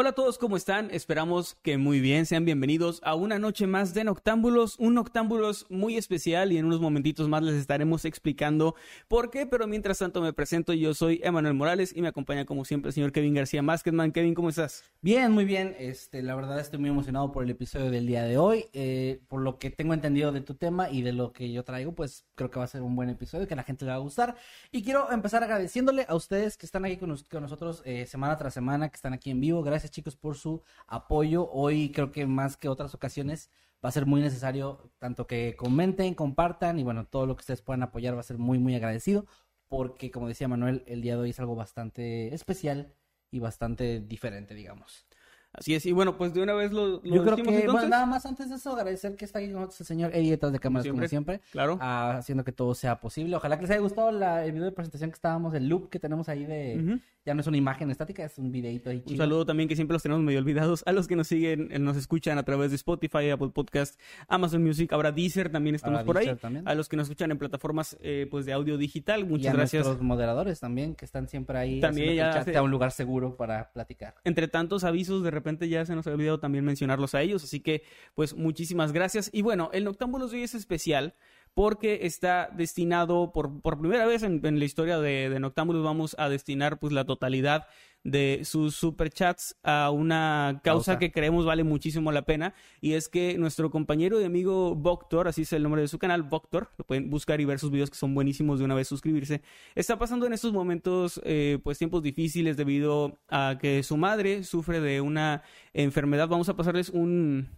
Hola a todos, ¿cómo están? Esperamos que muy bien. Sean bienvenidos a una noche más de Noctámbulos. Un Noctámbulos muy especial y en unos momentitos más les estaremos explicando por qué. Pero mientras tanto me presento. Yo soy Emanuel Morales y me acompaña como siempre el señor Kevin García Masketman. Kevin, ¿cómo estás? Bien, muy bien. Este, la verdad estoy muy emocionado por el episodio del día de hoy. Eh, por lo que tengo entendido de tu tema y de lo que yo traigo, pues creo que va a ser un buen episodio, que a la gente le va a gustar. Y quiero empezar agradeciéndole a ustedes que están aquí con nosotros eh, semana tras semana, que están aquí en vivo. Gracias chicos por su apoyo. Hoy creo que más que otras ocasiones va a ser muy necesario tanto que comenten, compartan y bueno, todo lo que ustedes puedan apoyar va a ser muy, muy agradecido. Porque como decía Manuel, el día de hoy es algo bastante especial y bastante diferente, digamos. Así es, y bueno, pues de una vez lo, lo Yo creo que, bueno, nada más antes de eso, agradecer que está aquí con nosotros el señor Eddie detrás de cámaras, como siempre, Claro. ah, haciendo que todo sea posible. Ojalá que les haya gustado la- el video de presentación que estábamos, el loop que tenemos ahí de... Ya no es una imagen estática, es un videito ahí Un chido. saludo también que siempre los tenemos medio olvidados a los que nos siguen, eh, nos escuchan a través de Spotify, Apple Podcast, Amazon Music, ahora Deezer también estamos Ahora por ahí. También. A los que nos escuchan en plataformas eh, pues de audio digital, y muchas a gracias. nuestros moderadores también, que están siempre ahí También ya hace- sea un lugar seguro para platicar. Entre tantos avisos, de repente ya se nos ha olvidado también mencionarlos a ellos, así que pues muchísimas gracias. Y bueno, el Noctámbulos de hoy es especial porque está destinado, por, por primera vez en, en la historia de, de Noctámbulos, vamos a destinar pues la totalidad de sus superchats a una causa Causa. que creemos vale muchísimo la pena y es que nuestro compañero y amigo Voctor, así es el nombre de su canal, Voctor, lo pueden buscar y ver sus videos que son buenísimos de una vez suscribirse, está pasando en estos momentos eh, pues tiempos difíciles debido a que su madre sufre de una enfermedad. Vamos a pasarles un,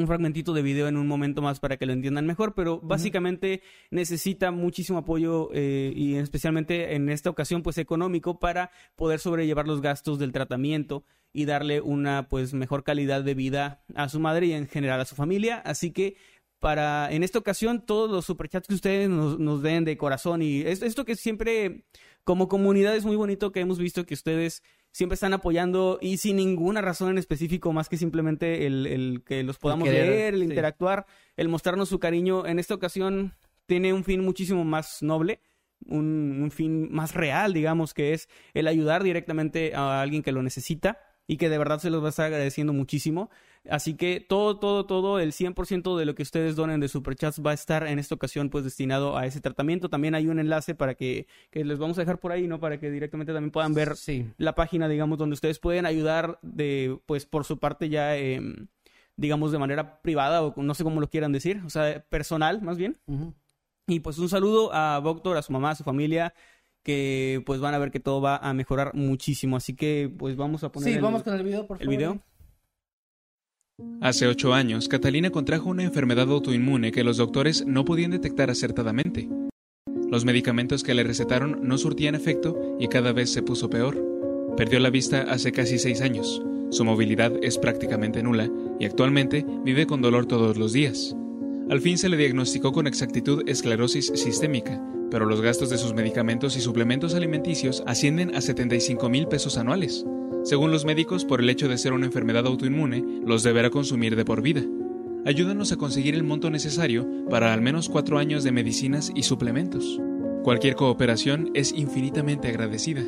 un fragmentito de video en un momento más para que lo entiendan mejor, pero básicamente necesita muchísimo apoyo eh, y especialmente en esta ocasión pues económico para poder sobrellevar los gastos del tratamiento y darle una pues mejor calidad de vida a su madre y en general a su familia, así que para en esta ocasión todos los superchats que ustedes nos, nos den de corazón y es- esto que siempre como comunidad es muy bonito que hemos visto que ustedes siempre están apoyando y sin ninguna razón en específico más que simplemente el, el que los podamos querer, leer, el sí. interactuar, el mostrarnos su cariño. En esta ocasión tiene un fin muchísimo más noble, un, un fin más real, digamos, que es el ayudar directamente a alguien que lo necesita y que de verdad se los va a estar agradeciendo muchísimo. Así que todo, todo, todo, el 100% de lo que ustedes donen de Superchats va a estar en esta ocasión pues destinado a ese tratamiento. También hay un enlace para que, que les vamos a dejar por ahí, ¿no? Para que directamente también puedan ver Sí. la página, digamos, donde ustedes pueden ayudar de, pues, por su parte ya, em, digamos, de manera privada o no sé cómo lo quieran decir, o sea, personal más bien. Y pues un saludo a Voctor, a su mamá, a su familia, que pues van a ver que todo va a mejorar muchísimo. Así que pues vamos a poner Sí, el- vamos con el video, por el favor. video. Hace ocho años, Catalina contrajo una enfermedad autoinmune que los doctores no podían detectar acertadamente. Los medicamentos que le recetaron no surtían efecto y cada vez se puso peor. Perdió la vista hace casi seis años. Su movilidad es prácticamente nula y actualmente vive con dolor todos los días. Al fin se le diagnosticó con exactitud esclerosis sistémica, pero los gastos de sus medicamentos y suplementos alimenticios ascienden a 75 mil pesos anuales. Según los médicos, por el hecho de ser una enfermedad autoinmune, los deberá consumir de por vida. Ayúdanos a conseguir el monto necesario para al menos cuatro años de medicinas y suplementos. Cualquier cooperación es infinitamente agradecida.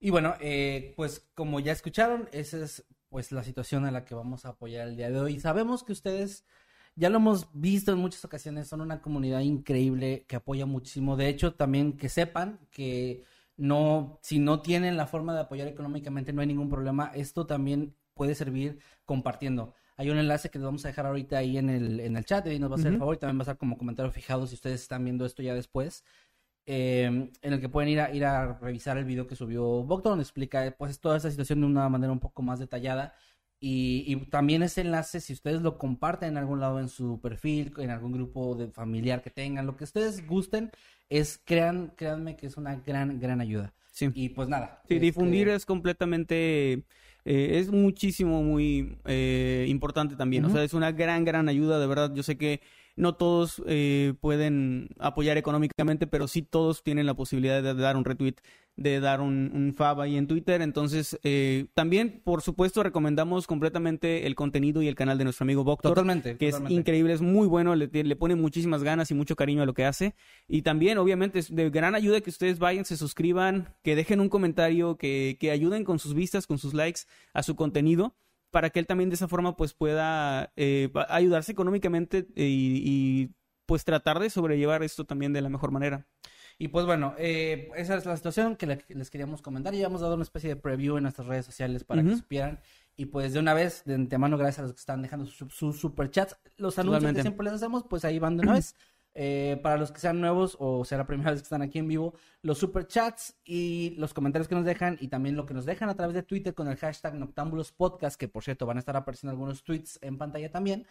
Y bueno, eh, pues como ya escucharon, esa es pues la situación a la que vamos a apoyar el día de hoy. Sabemos que ustedes, ya lo hemos visto en muchas ocasiones, son una comunidad increíble que apoya muchísimo. De hecho, también que sepan que no, si no tienen la forma de apoyar económicamente, no hay ningún problema. Esto también puede servir compartiendo. Hay un enlace que les vamos a dejar ahorita ahí en el, en el chat y nos va a hacer el favor y también va a estar como comentario fijado si ustedes están viendo esto ya después. eh, en el que pueden ir a, ir a revisar el video que subió Bogdan, donde explica pues toda esta situación de una manera un poco más detallada. Y, y también ese enlace, si ustedes lo comparten en algún lado en su perfil, en algún grupo de familiar que tengan, lo que ustedes gusten, es crean, créanme que es una gran, gran ayuda. Sí. Y pues nada. Sí, este, difundir es completamente, eh, es muchísimo, muy eh, importante también. O sea, es una gran, gran ayuda, de verdad. Yo sé que no todos eh, pueden apoyar económicamente, pero sí todos tienen la posibilidad de dar un retweet, de dar un, un fab ahí en Twitter. Entonces, eh, también, por supuesto, recomendamos completamente el contenido y el canal de nuestro amigo Voctor. Totalmente. que totalmente. es increíble, es muy bueno, le, le pone muchísimas ganas y mucho cariño a lo que hace. Y también, obviamente, es de gran ayuda que ustedes vayan, se suscriban, que dejen un comentario, que, que ayuden con sus vistas, con sus likes a su contenido, para que él también de esa forma pues pueda eh, ayudarse económicamente eh, y, y, pues tratar de sobrellevar esto también de la mejor manera. Y pues bueno, eh, esa es la situación que le- les queríamos comentar. Ya hemos dado una especie de preview en nuestras redes sociales para que supieran. Y pues de una vez, de antemano, gracias a los que están dejando sus sus superchats. Los anuncios Totalmente. que siempre les hacemos, pues ahí van de una vez. Eh, para los que sean nuevos o sea la primera vez que están aquí en vivo, los superchats y los comentarios que nos dejan y también lo que nos dejan a través de Twitter con el hashtag Noctámbulos Podcast, que por cierto van a estar apareciendo algunos tweets en pantalla también.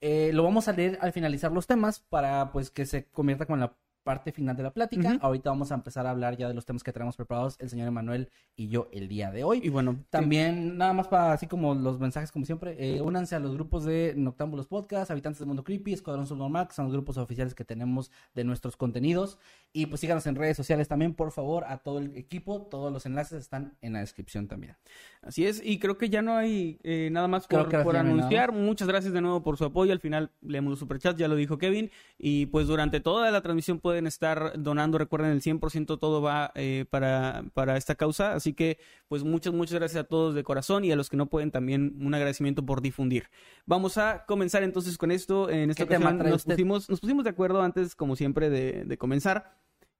Eh, lo vamos a leer al finalizar los temas para pues que se convierta con la parte final de la plática. Ahorita vamos a empezar a hablar ya de los temas que tenemos preparados el señor Emanuel y yo el día de hoy. Y bueno, También, nada más para así como los mensajes, como siempre, eh, únanse a los grupos de Noctámbulos Podcast, Habitantes del Mundo Creepy, Escuadrón Subnormal, que son los grupos oficiales que tenemos de nuestros contenidos. Y pues síganos en redes sociales también, por favor, a todo el equipo. Todos los enlaces están en la descripción también. Así es, y creo que ya no hay eh, nada más por, anunciar. Muchas gracias de nuevo por su apoyo. Al final leemos los superchats, ya lo dijo Kevin. Y pues durante toda la transmisión pueden estar donando. Recuerden, el 100% todo va eh, para, para esta causa. Así que pues muchas, muchas gracias a todos de corazón y a los que no pueden también un agradecimiento por difundir. Vamos a comenzar entonces con esto. En esta ¿Qué tema ocasión nos pusimos, nos pusimos de acuerdo antes, como siempre, de, de comenzar.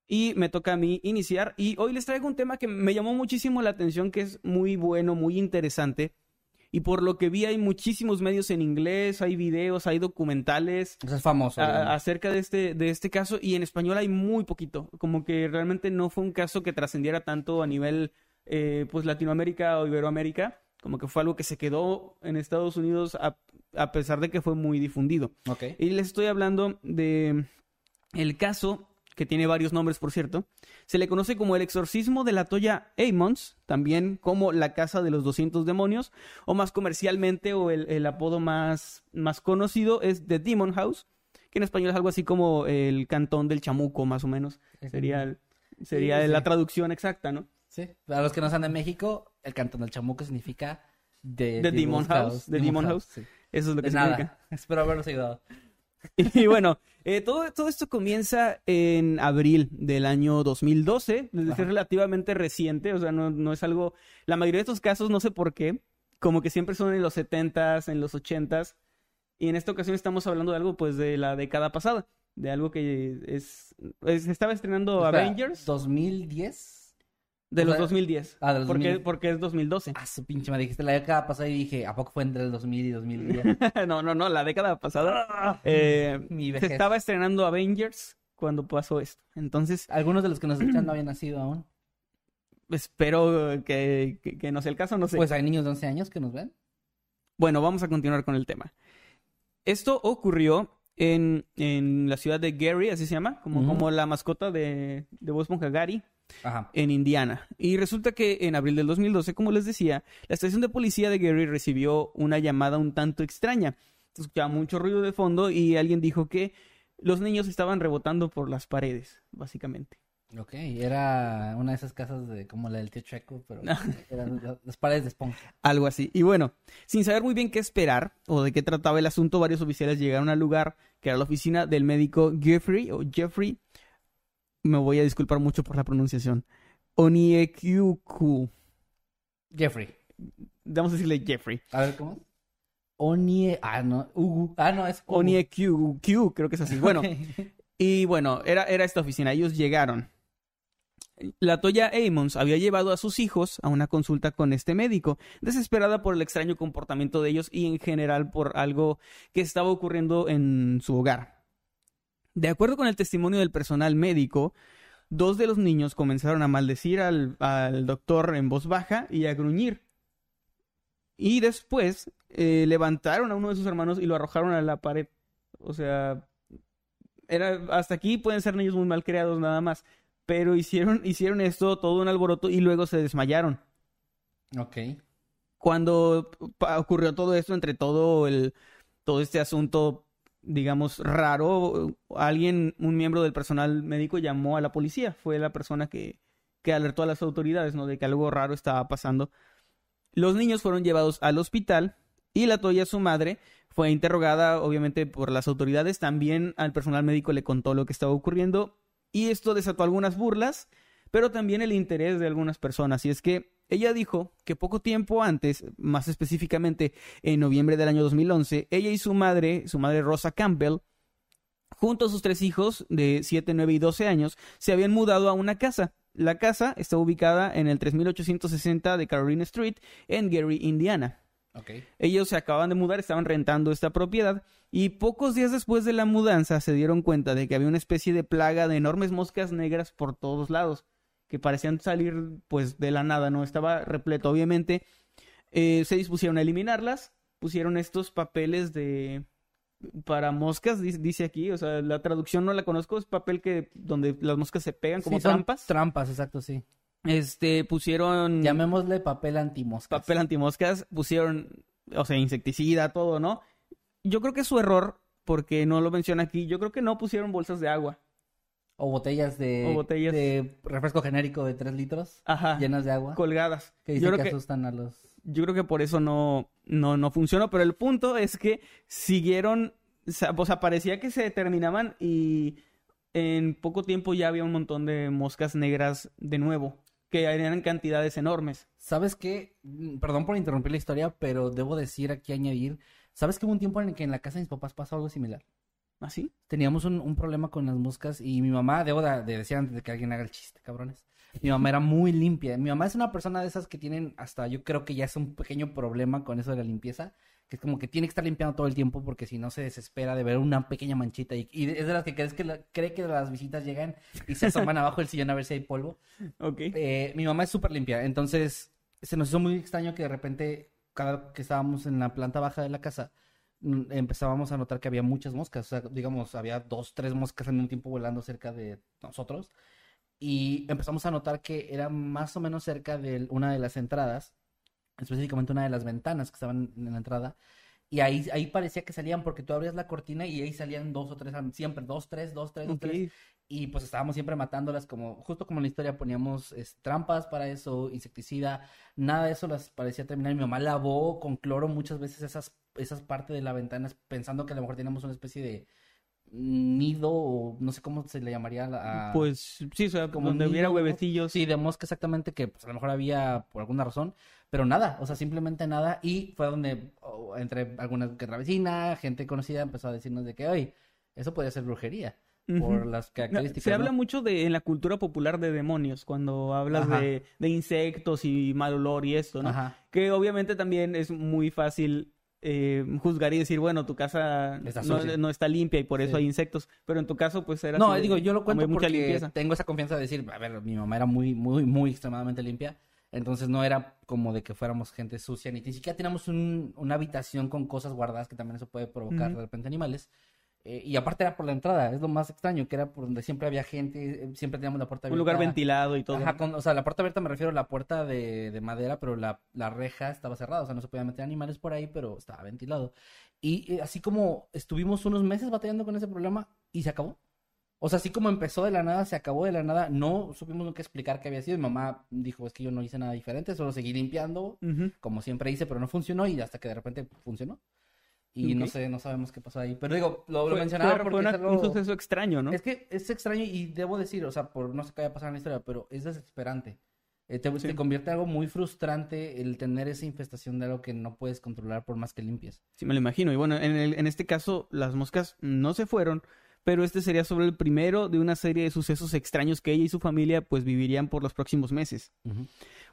Y me toca a mí iniciar. Y hoy les traigo un tema que me llamó muchísimo la atención, que es muy bueno, muy interesante. Y por lo que vi hay muchísimos medios en inglés, hay videos, hay documentales Eso es famoso. a- acerca de este, de este caso. Y en español hay muy poquito. Como que realmente no fue un caso que trascendiera tanto a nivel eh, pues Latinoamérica o Iberoamérica. Como que fue algo que se quedó en Estados Unidos a, a pesar de que fue muy difundido. Ok. Y les estoy hablando de el caso, que tiene varios nombres, por cierto. Se le conoce como el exorcismo de la Toya Amons, también como la casa de los 200 demonios, o más comercialmente, o el, el apodo más, más conocido es The Demon House, que en español es algo así como el cantón del chamuco, más o menos. Sería, el- sería Sí, la traducción exacta, ¿no? Sí. Para los que no sean de México, el cantón del chamuco significa The, The Demon House, The Demon House. sí. Eso es lo que De significa. nada. Espero haberlos ayudado. Y bueno, eh, todo, todo esto comienza en abril del año 2012, es decir, relativamente reciente, o sea, no, no es algo... La mayoría de estos casos, no sé por qué, como que siempre son en los 70s, en los 80s, y en esta ocasión estamos hablando de algo, pues, de la década pasada, de algo que es... es- estaba estrenando Espera, Avengers 2010. De o los sea, 2010, ah, de los porque, 2000. porque es 2012. Ah, su pinche me dijiste la década pasada y dije, ¿a poco fue entre el 2000 y 2010? no, no, no, la década pasada eh, Mi se vejez. estaba estrenando Avengers cuando pasó esto, entonces... Algunos de los que nos escuchan no habían nacido aún. Espero que, que- que no sea el caso, no sé. Pues hay niños de 11 años que nos ven. Bueno, vamos a continuar con el tema. Esto ocurrió en, en la ciudad de Gary, así se llama, como, como la mascota de, de Bob Gary, Ajá. en Indiana. Y resulta que en abril del 2012, como les decía, la estación de policía de Gary recibió una llamada un tanto extraña. Se escuchaba mucho ruido de fondo y alguien dijo que los niños estaban rebotando por las paredes, básicamente. Ok, era una de esas casas de como la del tío Checo, pero eran la- las paredes de esponja. Algo así. Y bueno, sin saber muy bien qué esperar o de qué trataba el asunto, varios oficiales llegaron al lugar, que era la oficina del médico Jeffrey, o Jeffrey, me voy a disculpar mucho por la pronunciación, Oniekyuku. Jeffrey. Vamos a decirle Jeffrey. A ver, ¿cómo? Onie... Ah, no. Ugu. Ah, no, es Ugu. Oniekyuku, creo que es así. Bueno, y bueno, era, era esta oficina. Ellos llegaron. La Toya Amons había llevado a sus hijos a una consulta con este médico, desesperada por el extraño comportamiento de ellos y en general por algo que estaba ocurriendo en su hogar. De acuerdo con el testimonio del personal médico, dos de los niños comenzaron a maldecir al, al doctor en voz baja y a gruñir. Y después eh, levantaron a uno de sus hermanos y lo arrojaron a la pared. O sea, era, hasta aquí pueden ser niños muy mal creados nada más. Pero hicieron, hicieron esto, todo un alboroto, y luego se desmayaron. Ok. Cuando ocurrió todo esto, entre todo el, todo este asunto, digamos, raro, alguien, un miembro del personal médico llamó a la policía. Fue la persona que, que alertó a las autoridades, ¿no? De que algo raro estaba pasando. Los niños fueron llevados al hospital y la Toya, su madre, fue interrogada, obviamente, por las autoridades. También al personal médico le contó lo que estaba ocurriendo y esto desató algunas burlas, pero también el interés de algunas personas. Y es que ella dijo que poco tiempo antes, más específicamente en noviembre del año 2011, ella y su madre, su madre Rosa Campbell, junto a sus tres hijos de 7, 9 y 12 años, se habían mudado a una casa. La casa está ubicada en el 3860 de Carolina Street en Gary, Indiana. Ok. Ellos se acaban de mudar, estaban rentando esta propiedad y pocos días después de la mudanza se dieron cuenta de que había una especie de plaga de enormes moscas negras por todos lados que parecían salir pues de la nada, ¿no? Estaba repleto. Obviamente eh, se dispusieron a eliminarlas, pusieron estos papeles de para moscas, dice, aquí, o sea, la traducción no la conozco, es papel que donde las moscas se pegan como Sí, trampas. Trampas, exacto, sí. Este, pusieron Llamémosle papel antimoscas. papel antimoscas, pusieron, o sea, insecticida, todo, ¿no? Yo creo que es su error, porque no lo menciona aquí, yo creo que no pusieron bolsas de agua. O botellas de, O botellas. de refresco genérico de 3 litros Ajá. llenas de agua. Colgadas. que yo dicen creo que, que, asustan a los... yo creo que por eso no, no, no funcionó, pero el punto es que siguieron, o sea, sea, parecía que se terminaban y en poco tiempo ya había un montón de moscas negras de nuevo, que eran cantidades enormes. ¿Sabes qué? Mm, Perdón por interrumpir la historia, pero debo decir aquí, añadir... ¿Sabes que hubo un tiempo en el que en la casa de mis papás pasó algo similar? ¿Así? Teníamos un, un problema con las moscas y mi mamá, debo de, de decir antes de que alguien haga el chiste, cabrones. Mi mamá era muy limpia. Mi mamá es una persona de esas que tienen hasta, yo creo que ya es un pequeño problema con eso de la limpieza, que es como que tiene que estar limpiando todo el tiempo porque si no se desespera de ver una pequeña manchita y, y es de las que crees que la- cree que las visitas llegan y se asoman abajo del sillón a ver si hay polvo. Ok. Eh, mi mamá es súper limpia, entonces se nos hizo muy extraño que de repente, cada que estábamos en la planta baja de la casa, empezábamos a notar que había muchas moscas. O sea, digamos, había dos, tres moscas en un tiempo volando cerca de nosotros. Y empezamos a notar que era más o menos cerca de una de las entradas, específicamente una de las ventanas que estaban en la entrada. Y ahí, ahí parecía que salían porque tú abrías la cortina y ahí salían dos o tres, siempre dos, tres, dos, tres, dos, Ok. tres. Y pues estábamos siempre matándolas como, justo como en la historia poníamos es, trampas para eso, insecticida, nada de eso las parecía terminar. Mi mamá lavó con cloro muchas veces esas, esas partes de la ventana pensando que a lo mejor teníamos una especie de nido o no sé cómo se le llamaría a Pues sí, o sea, como donde nido, hubiera huevecillos. Sí, de mosca exactamente, que pues a lo mejor había por alguna razón, pero nada, o sea, simplemente nada. Y fue donde, oh, entre alguna que otra vecina, gente conocida, empezó a decirnos de que, oye, eso podría ser brujería, por las características. Se ¿no? habla mucho de en la cultura popular de demonios, cuando hablas de, de insectos y mal olor y esto, ¿no? Ajá. Que obviamente también es muy fácil eh, juzgar y decir, bueno, tu casa Está no, está limpia y por eso Sí. hay insectos, pero en tu caso pues era No, así digo, yo lo cuento mucha porque limpieza. tengo esa confianza de decir, a ver, mi mamá era muy, muy, muy extremadamente limpia. Entonces no era como de que fuéramos gente sucia, ni, siquiera teníamos un- una habitación con cosas guardadas que también eso puede provocar de repente animales. Eh, y aparte era por la entrada, es lo más extraño, que era por donde siempre había gente, eh, siempre teníamos la puerta Un abierta. lugar ventilado y todo. Ajá, con- o sea, la puerta abierta me refiero a la puerta de, de madera, pero la, la reja estaba cerrada, o sea, no se podían meter animales por ahí, pero estaba ventilado. Y eh, así como estuvimos unos meses batallando con ese problema y se acabó. O sea, así como empezó de la nada, se acabó de la nada, no supimos nunca explicar qué había sido. Mi mamá dijo, es que yo no hice nada diferente, solo seguí limpiando, Ujú. como siempre hice, pero no funcionó y hasta que de repente funcionó. Y no sé, no sabemos qué pasó ahí. Pero digo, lo, lo mencionaba fue- porque fue es una- algo- un suceso extraño, ¿no? es que es extraño y debo decir, o sea, por no sé qué vaya a pasar en la historia, pero es desesperante. Eh, te, Sí. te convierte en algo muy frustrante el tener esa infestación de algo que no puedes controlar por más que limpies. Sí, me lo imagino. Y bueno, en, el- en este caso, las moscas no se fueron, pero este sería solo el primero de una serie de sucesos extraños que ella y su familia pues vivirían por los próximos meses.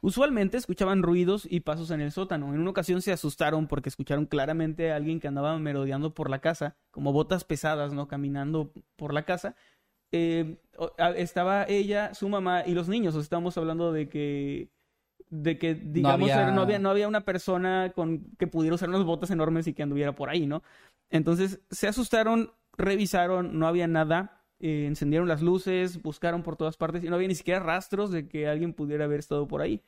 Usualmente escuchaban ruidos y pasos en el sótano. En una ocasión se asustaron porque escucharon claramente a alguien que andaba merodeando por la casa, como botas pesadas, ¿no? Caminando por la casa. Eh, estaba ella, su mamá y los niños. O estamos hablando de que de que digamos no había... no había... no había una persona con que pudiera usar unas botas enormes y que anduviera por ahí, ¿no? Entonces se asustaron revisaron, no había nada, eh, encendieron las luces, buscaron por todas partes y no había ni siquiera rastros de que alguien pudiera haber estado por ahí.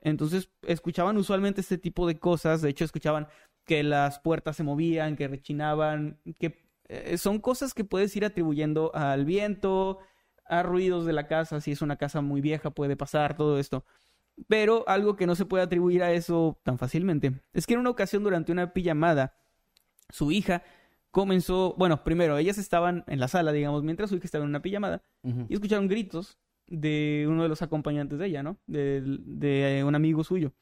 Entonces escuchaban usualmente este tipo de cosas, de hecho escuchaban que las puertas se movían, que rechinaban, que eh, son cosas que puedes ir atribuyendo al viento, a ruidos de la casa, si es una casa muy vieja puede pasar todo esto. Pero algo que no se puede atribuir a eso tan fácilmente es que en una ocasión durante una pijamada, su hija comenzó, bueno, primero, ellas estaban en la sala, digamos, mientras su hija estaba en una pijamada, y escucharon gritos de uno de los acompañantes de ella, ¿no? De, un amigo suyo.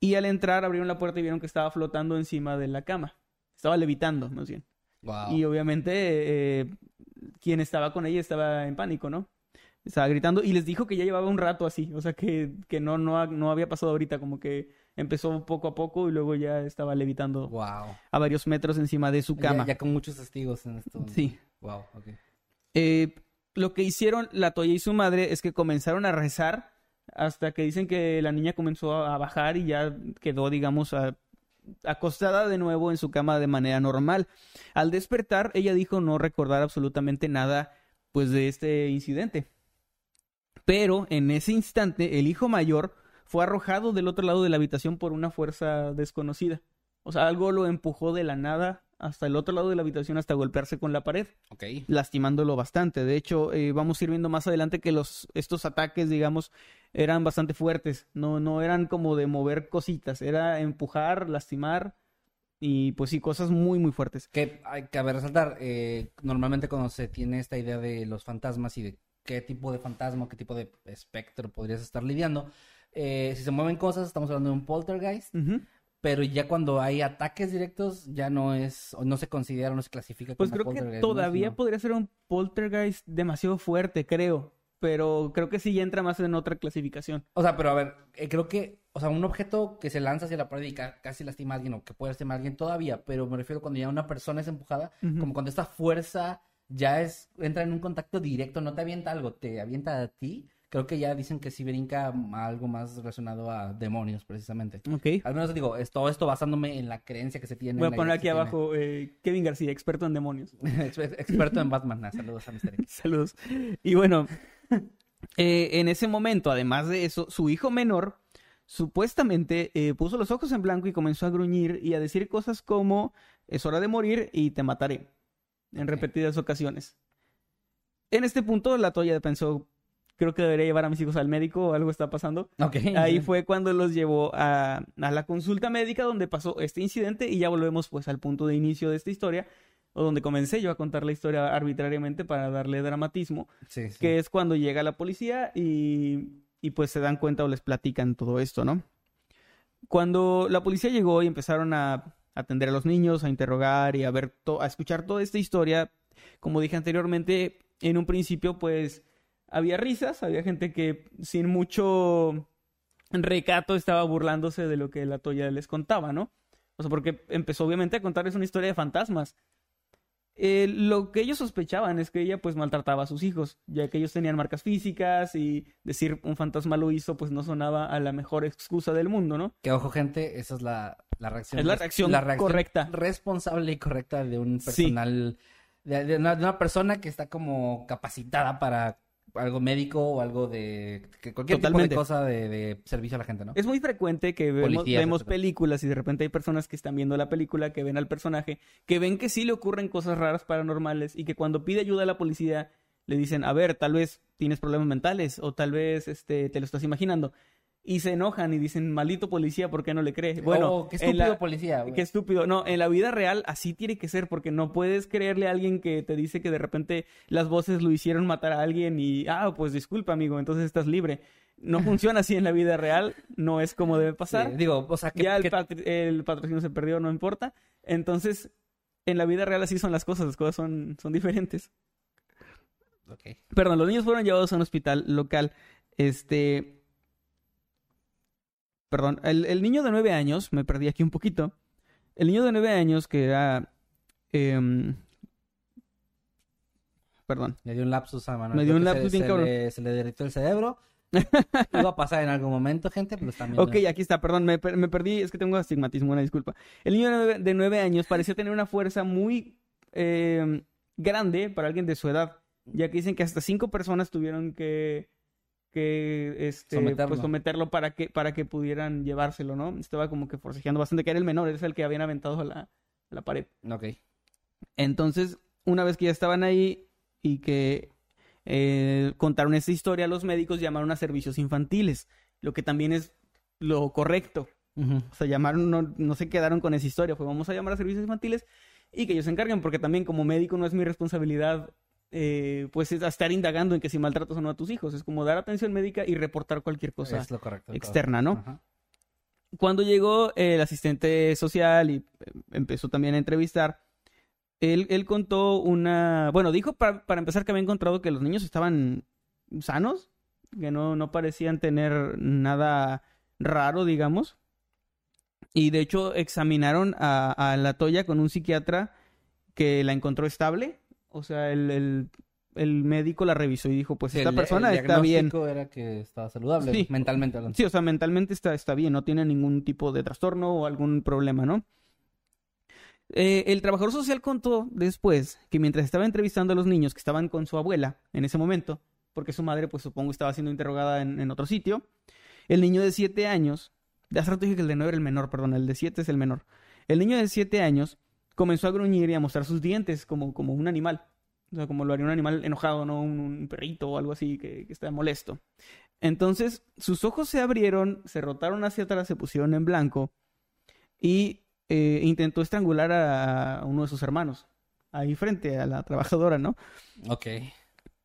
Y al entrar abrieron la puerta y vieron que estaba flotando encima de la cama. Estaba levitando, más bien. Y obviamente eh, quien estaba con ella estaba en pánico, ¿no? Estaba gritando y les dijo que ya llevaba un rato así, o sea que, que no, no, no había pasado ahorita, como que empezó poco a poco y luego ya estaba levitando wow. a varios metros encima de su cama. Ya, con muchos testigos en esto. Sí. Wow, okay. Eh, lo que hicieron la Toya y su madre es que comenzaron a rezar hasta que dicen que la niña comenzó a bajar y ya quedó, digamos, acostada de nuevo en su cama de manera normal. Al despertar, ella dijo no recordar absolutamente nada, pues, de este incidente. Pero en ese instante, el hijo mayor fue arrojado del otro lado de la habitación por una fuerza desconocida. O sea, algo lo empujó de la nada hasta el otro lado de la habitación hasta golpearse con la pared, okay. lastimándolo bastante. De hecho, eh, vamos a ir viendo más adelante que los estos ataques, digamos, eran bastante fuertes. No, no eran como de mover cositas, era empujar, lastimar y pues sí, cosas muy, muy fuertes. Que hay que resaltar, eh, normalmente cuando se tiene esta idea de los fantasmas y de qué tipo de fantasma, qué tipo de espectro podrías estar lidiando, eh, si se mueven cosas, estamos hablando de un poltergeist. Pero ya cuando hay ataques directos, ya no es, no se considera, no se clasifica pues como Pues creo que todavía podría ser un poltergeist demasiado fuerte, creo. Pero creo que sí entra más en otra clasificación. O sea, pero a ver, eh, creo que, o sea, un objeto que se lanza hacia la pared y casi lastima a alguien o que puede lastimar a alguien todavía, pero me refiero cuando ya una persona es empujada, como cuando esta fuerza ya es, entra en un contacto directo, no te avienta algo, te avienta a ti creo que ya dicen que sí brinca algo más relacionado a demonios, precisamente. Ok. Al menos digo, es todo esto basándome en la creencia que se tiene. Voy a poner aquí abajo eh, Kevin García, experto en demonios. experto en Batman. Ah, saludos a Mr. X. saludos. Y bueno, eh, en ese momento, además de eso, su hijo menor supuestamente eh, puso los ojos en blanco y comenzó a gruñir y a decir cosas como es hora de morir y te mataré en repetidas ocasiones. En este punto la Toya pensó, creo que debería llevar a mis hijos al médico o algo está pasando. Ahí fue cuando los llevó a, la consulta médica donde pasó este incidente y ya volvemos pues al punto de inicio de esta historia o donde comencé yo a contar la historia arbitrariamente para darle dramatismo, que es cuando llega la policía y, y pues se dan cuenta o les platican todo esto, ¿no? Cuando la policía llegó y empezaron a atender a los niños, a interrogar y a ver, a escuchar toda esta historia, como dije anteriormente, en un principio pues había risas, había gente que sin mucho recato estaba burlándose de lo que la Toya les contaba, ¿no? O sea, porque empezó obviamente a contarles una historia de fantasmas. Eh, lo que ellos sospechaban es que ella pues maltrataba a sus hijos, ya que ellos tenían marcas físicas y decir un fantasma lo hizo pues no sonaba a la mejor excusa del mundo, ¿no? Que ojo gente, esa es la, reacción. Es la reacción, correcta. Responsable y correcta de un personal, de, una, persona que está como capacitada para algo médico o algo de cualquier tipo de cosa de, servicio a la gente, ¿no? Es muy frecuente que vemos, películas y de repente hay personas que están viendo la película, que ven al personaje, que ven que sí le ocurren cosas raras paranormales y que cuando pide ayuda a la policía le dicen, a ver, tal vez tienes problemas mentales o tal vez este, te lo estás imaginando y se enojan y dicen, maldito policía, ¿por qué no le crees? Bueno, oh, qué estúpido policía. Qué estúpido. No, en la vida real así tiene que ser, porque no puedes creerle a alguien que te dice que de repente las voces lo hicieron matar a alguien y, ah, pues disculpa, amigo, entonces estás libre. No funciona así en la vida real, no es como debe pasar. digo, o sea, que, ya el, patrocinio se perdió, no importa. Entonces, en la vida real así son las cosas, las cosas son, son diferentes. Ok. Perdón, los niños fueron llevados a un hospital local. Este. Perdón, el, el niño de nueve años, me perdí aquí un poquito. El niño de nueve años que era. em, perdón. Le dio un lapsus a Manuel. Me dio un lapsus se, bien se cabrón. le, se le derritió el cerebro. Iba a pasar en algún momento, gente, pero está. Ok, aquí está, perdón, me, me perdí, es que tengo astigmatismo, una disculpa. El niño de nueve, de nueve años parecía tener una fuerza muy eh, grande para alguien de su edad, ya que dicen que hasta cinco personas tuvieron que, que este, Someterlo. pues, someterlo para que, para que pudieran llevárselo, ¿no? Estaba como que forcejeando bastante, que era el menor, es el que habían aventado a la, a la pared. Ok. Entonces, una vez que ya estaban ahí y que eh, contaron esta historia, los médicos llamaron a servicios infantiles, lo que también es lo correcto. Ujú. O sea, llamaron, no, no se quedaron con esa historia, fue vamos a llamar a servicios infantiles y que ellos se encarguen, porque también como médico no es mi responsabilidad, eh, pues es estar indagando en que si maltratas o no a tus hijos, es como dar atención médica y reportar cualquier cosa correcto. externa, ¿no? Ajá. cuando llegó eh, el asistente social y eh, empezó también a entrevistar, él, él contó una, bueno, dijo para, para empezar que había encontrado que los niños estaban sanos, que no, no parecían tener nada raro, digamos. Y de hecho examinaron a, a la Toya con un psiquiatra que la encontró estable. O sea, el, el, el médico la revisó y dijo, pues Sí, esta el- persona el está bien. diagnóstico era que estaba saludable, Sí. mentalmente hablando. Sí, o sea, mentalmente está, está bien, no tiene ningún tipo de trastorno o algún problema, ¿no? Eh, el trabajador social contó después que mientras estaba entrevistando a los niños que estaban con su abuela en ese momento, porque su madre, pues supongo, estaba siendo interrogada en, en otro sitio, el niño de siete años, de hace rato dije que el de nueve era el menor, perdón, el de siete es el menor. El niño de siete años comenzó a gruñir y a mostrar sus dientes como, como un animal. O sea, como lo haría un animal enojado, ¿no? Un, un perrito o algo así que, que está molesto. Entonces, sus ojos se abrieron, se rotaron hacia atrás, se pusieron en blanco y eh, intentó estrangular a uno de sus hermanos, ahí frente a la trabajadora, ¿no? Ok.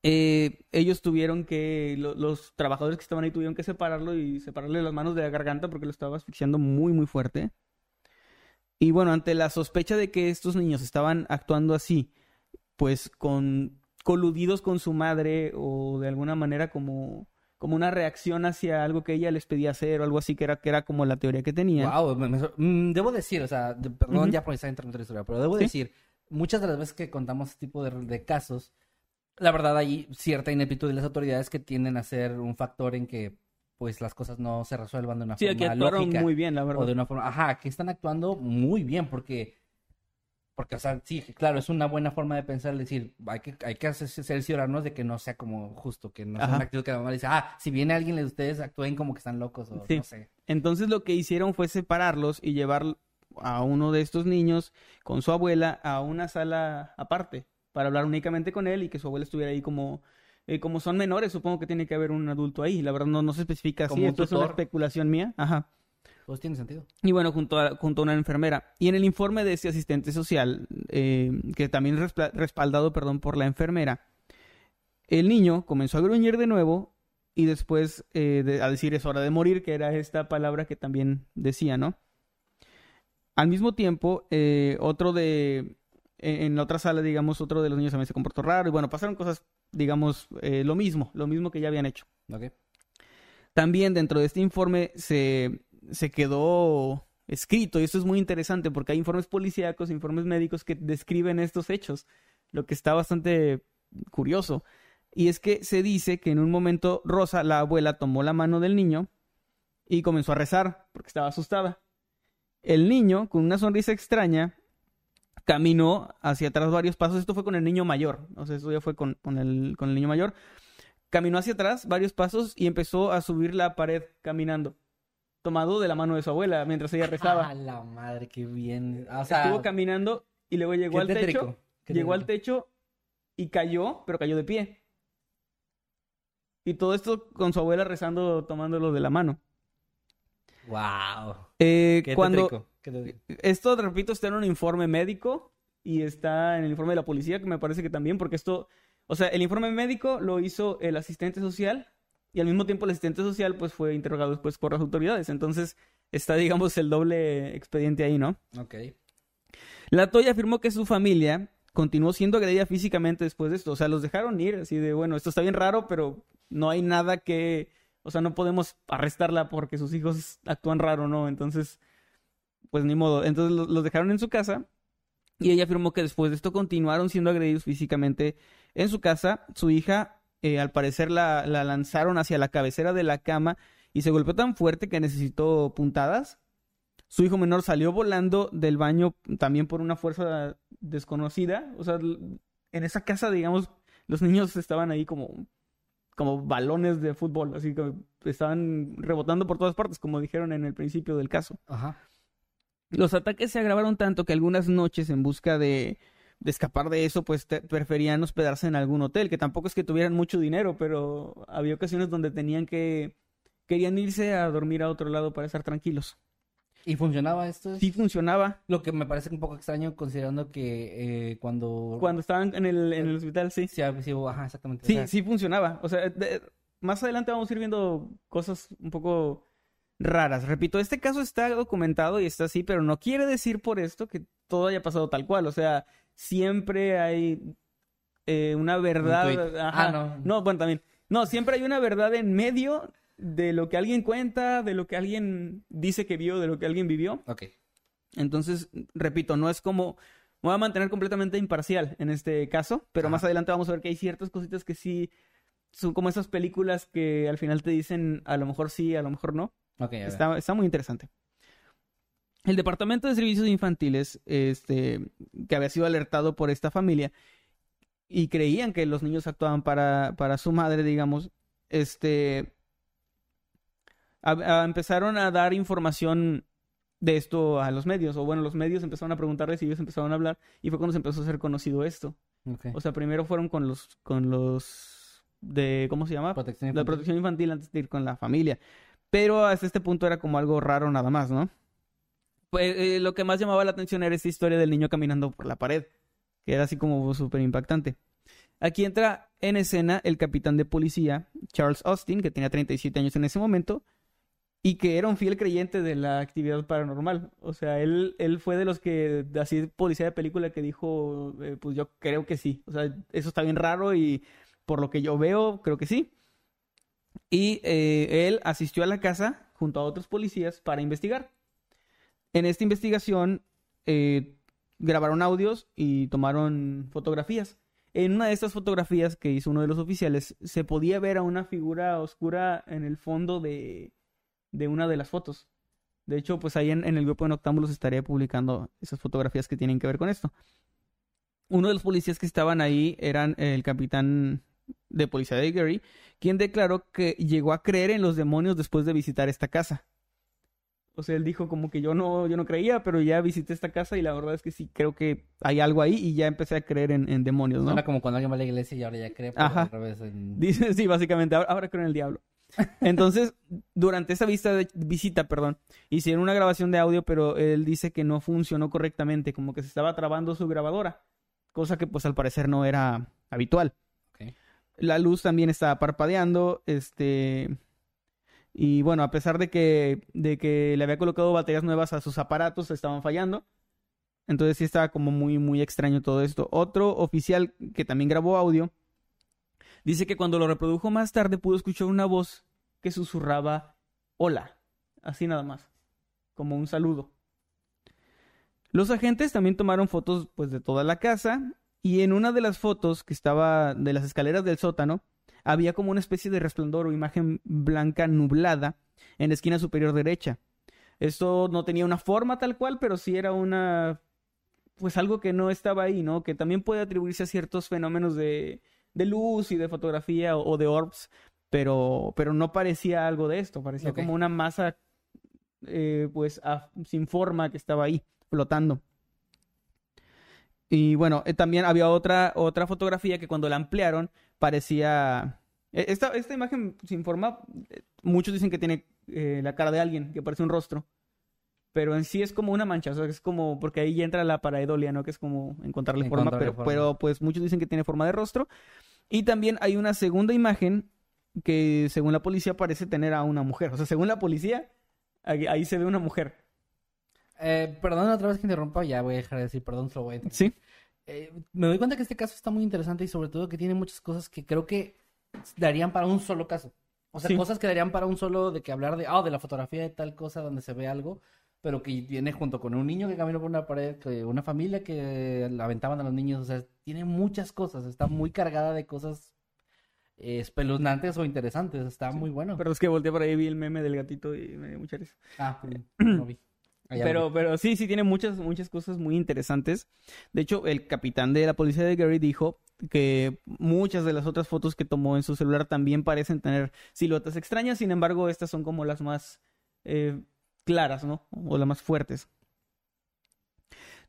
Eh, ellos tuvieron que, lo- los trabajadores que estaban ahí tuvieron que separarlo y separarle las manos de la garganta porque lo estaba asfixiando muy, muy fuerte. Y bueno, ante la sospecha de que estos niños estaban actuando así, pues con coludidos con su madre o de alguna manera como, como una reacción hacia algo que ella les pedía hacer o algo así que era, que era como la teoría que tenían. Wow, me- me- mm, debo decir, o sea, de- perdón ya por estar interrumpiendo la historia, pero debo Sí. decir, muchas de las veces que contamos este tipo de, de casos, la verdad hay cierta ineptitud de las autoridades que tienden a ser un factor en que pues las cosas no se resuelvan de una Sí, forma actuaron lógica muy bien, la o de verdad. una forma, ajá, que están actuando muy bien porque porque o sea, sí, claro, es una buena forma de pensar, decir, hay que hay que cerciorarnos de que no sea como justo, que no sea una actitud que la mamá dice, "Ah, si viene alguien de ustedes actúen como que están locos o Sí. no sé." Entonces lo que hicieron fue separarlos y llevar a uno de estos niños con su abuela a una sala aparte para hablar únicamente con él y que su abuela estuviera ahí como eh, como son menores, supongo que tiene que haber un adulto ahí. La verdad no, no se especifica Como así, esto es una especulación mía. Ajá. Pues tiene sentido. Y bueno, junto a, junto a una enfermera. Y en el informe de ese asistente social, eh, que también respaldado, perdón, por la enfermera, el niño comenzó a gruñir de nuevo y después eh, de- a decir es hora de morir, que era esta palabra que también decía, ¿no? Al mismo tiempo, eh, otro de, en, en la otra sala, digamos, otro de los niños también se comportó raro y bueno, pasaron cosas, digamos, eh, lo mismo, lo mismo que ya habían hecho. También dentro de este informe se, se quedó escrito, y esto es muy interesante porque hay informes policíacos, informes médicos que describen estos hechos, lo que está bastante curioso. Y es que se dice que en un momento Rosa, la abuela, tomó la mano del niño y comenzó a rezar porque estaba asustada. El niño, con una sonrisa extraña, caminó hacia atrás varios pasos. Esto fue con el niño mayor, o sea, esto ya fue con, con el, con el niño mayor caminó hacia atrás varios pasos y empezó a subir la pared caminando, tomado de la mano de su abuela mientras ella Ah, rezaba. la madre, qué bien. O sea, Estuvo caminando y luego llegó al techo, qué llegó al techo y cayó, pero cayó de pie. Y todo esto con su abuela rezando, tomándolo de la mano. Wow. Eh, Qué cuando tétrico, qué tétrico. esto, repito, está en un informe médico y está en el informe de la policía, que me parece que también, porque esto, o sea, el informe médico lo hizo el asistente social y al mismo tiempo el asistente social pues fue interrogado después por las autoridades. Entonces está, digamos, el doble expediente ahí, ¿no? Ok. La Toya afirmó que su familia continuó siendo agredida físicamente después de esto. O sea, los dejaron ir, así de, bueno, esto está bien raro, pero no hay nada que, o sea, no podemos arrestarla porque sus hijos actúan raro, ¿no? Entonces, pues ni modo. Entonces los dejaron en su casa y ella afirmó que después de esto continuaron siendo agredidos físicamente en su casa. Su hija, eh, al parecer, la, la lanzaron hacia la cabecera de la cama y se golpeó tan fuerte que necesitó puntadas. Su hijo menor salió volando del baño también por una fuerza desconocida. O sea, en esa casa, digamos, los niños estaban ahí como, como balones de fútbol, así que estaban rebotando por todas partes, como dijeron en el principio del caso. Ajá. Los ataques se agravaron tanto que algunas noches, en busca de, de escapar de eso, pues te- preferían hospedarse en algún hotel, que tampoco es que tuvieran mucho dinero, pero había ocasiones donde tenían que, querían irse a dormir a otro lado para estar tranquilos. ¿Y funcionaba esto? Sí funcionaba Lo que me parece un poco extraño considerando que eh, cuando... cuando estaban en el, en el hospital, sí. Sí, sí, hubo- ajá, exactamente. o Sí, sea, sí funcionaba. O sea, de- más adelante vamos a ir viendo cosas un poco raras. Repito, este caso está documentado y está así, pero no quiere decir por esto que todo haya pasado tal cual. O sea, siempre hay eh, una verdad. Ajá. Ah, no. No, bueno, también. No, siempre hay una verdad en medio de lo que alguien cuenta, de lo que alguien dice que vio, de lo que alguien vivió. Ok. Entonces, repito, no es como... Me voy a mantener completamente imparcial en este caso, pero Ajá. más adelante vamos a ver que hay ciertas cositas que sí son como esas películas que al final te dicen a lo mejor sí, a lo mejor no. Ok, a ver. Está, está muy interesante. El Departamento de Servicios Infantiles, este, que había sido alertado por esta familia y creían que los niños actuaban para, para su madre, digamos, este, a- a- empezaron a dar información de esto a los medios, o bueno, los medios empezaron a preguntarles y ellos empezaron a hablar, y fue cuando se empezó a hacer conocido esto. Ok. O sea, primero fueron con los, con los de, ¿cómo se llama? Protección La infantil. protección infantil antes de ir con la familia. Pero hasta este punto era como algo raro nada más, ¿no? Pues eh, lo que más llamaba la atención era esta historia del niño caminando por la pared, que era así como súper impactante. Aquí entra en escena el capitán de policía, Charles Austin, que tenía 37 años en ese momento, y que era un fiel creyente de la actividad paranormal. O sea, él, él fue de los que, así policía de película, que dijo, eh, pues yo creo que sí. O sea, eso está bien raro y por lo que yo veo, creo que sí. Y eh, él asistió a la casa junto a otros policías para investigar. En esta investigación eh, grabaron audios y tomaron fotografías. En una de estas fotografías que hizo uno de los oficiales, se podía ver a una figura oscura en el fondo de, de una de las fotos. De hecho, pues ahí en, en el grupo de Noctámbulos estaría publicando esas fotografías que tienen que ver con esto. Uno de los policías que estaban ahí eran el capitán de policía de Gary, quien declaró que llegó a creer en los demonios después de visitar esta casa. O sea, él dijo como que yo no, yo no creía, pero ya visité esta casa y la verdad es que sí creo que hay algo ahí y ya empecé a creer en, en demonios, ¿no? Suena como cuando alguien va a la iglesia y ahora ya cree, pero Ajá. al revés. en- Dice, sí, básicamente, ahora, ahora creo en el diablo. Entonces, durante esa vista de- visita, perdón, hicieron una grabación de audio, pero él dice que no funcionó correctamente, como que se estaba trabando su grabadora, cosa que pues al parecer no era habitual. La luz también estaba parpadeando, este... Y bueno, a pesar de que, de que le había colocado baterías nuevas a sus aparatos, estaban fallando. Entonces sí estaba como muy, muy extraño todo esto. Otro oficial que también grabó audio dice que cuando lo reprodujo más tarde pudo escuchar una voz que susurraba hola, así nada más, como un saludo. Los agentes también tomaron fotos pues de toda la casa y en una de las fotos que estaba de las escaleras del sótano había como una especie de resplandor o imagen blanca nublada en la esquina superior derecha. Esto no tenía una forma tal cual, pero sí era una pues algo que no estaba ahí, ¿no? Que también puede atribuirse a ciertos fenómenos de, de luz y de fotografía o, o de orbs, pero, pero no parecía algo de esto, parecía como una masa eh, pues a- sin forma que estaba ahí flotando. Y bueno, eh, también había otra, otra fotografía que cuando la ampliaron parecía... eh, Esta, esta imagen sin forma, eh, muchos dicen que tiene eh, la cara de alguien, que parece un rostro. Pero en sí es como una mancha, o sea, es como, porque ahí ya entra la paraedolia, ¿no? Que es como encontrarle forma, pero, forma. pero pues muchos dicen que tiene forma de rostro. Y también hay una segunda imagen que según la policía parece tener a una mujer. O sea, según la policía, ahí, ahí se ve una mujer. Eh, perdón otra vez que interrumpa, ya voy a dejar de decir perdón, solo voy a. Sí. Eh, me doy cuenta que este caso está muy interesante y sobre todo que tiene muchas cosas que creo que darían para un solo caso. O sea, Sí. cosas que darían para un solo de que hablar de, ah, de la fotografía de tal cosa donde se ve algo, pero que viene junto con un niño que camina por una pared, que una familia que la aventaban a los niños, o sea, tiene muchas cosas, está muy cargada de cosas eh, espeluznantes o interesantes, está muy bueno. Pero es que volteé por ahí vi el meme del gatito y me dio mucha risa. Ah, no vi. Allá Pero, vi. pero sí, sí tiene muchas, muchas cosas muy interesantes. De hecho, el capitán de la policía de Gary dijo que muchas de las otras fotos que tomó en su celular también parecen tener siluetas extrañas, sin embargo, estas son como las más eh, claras, ¿no? O las más fuertes.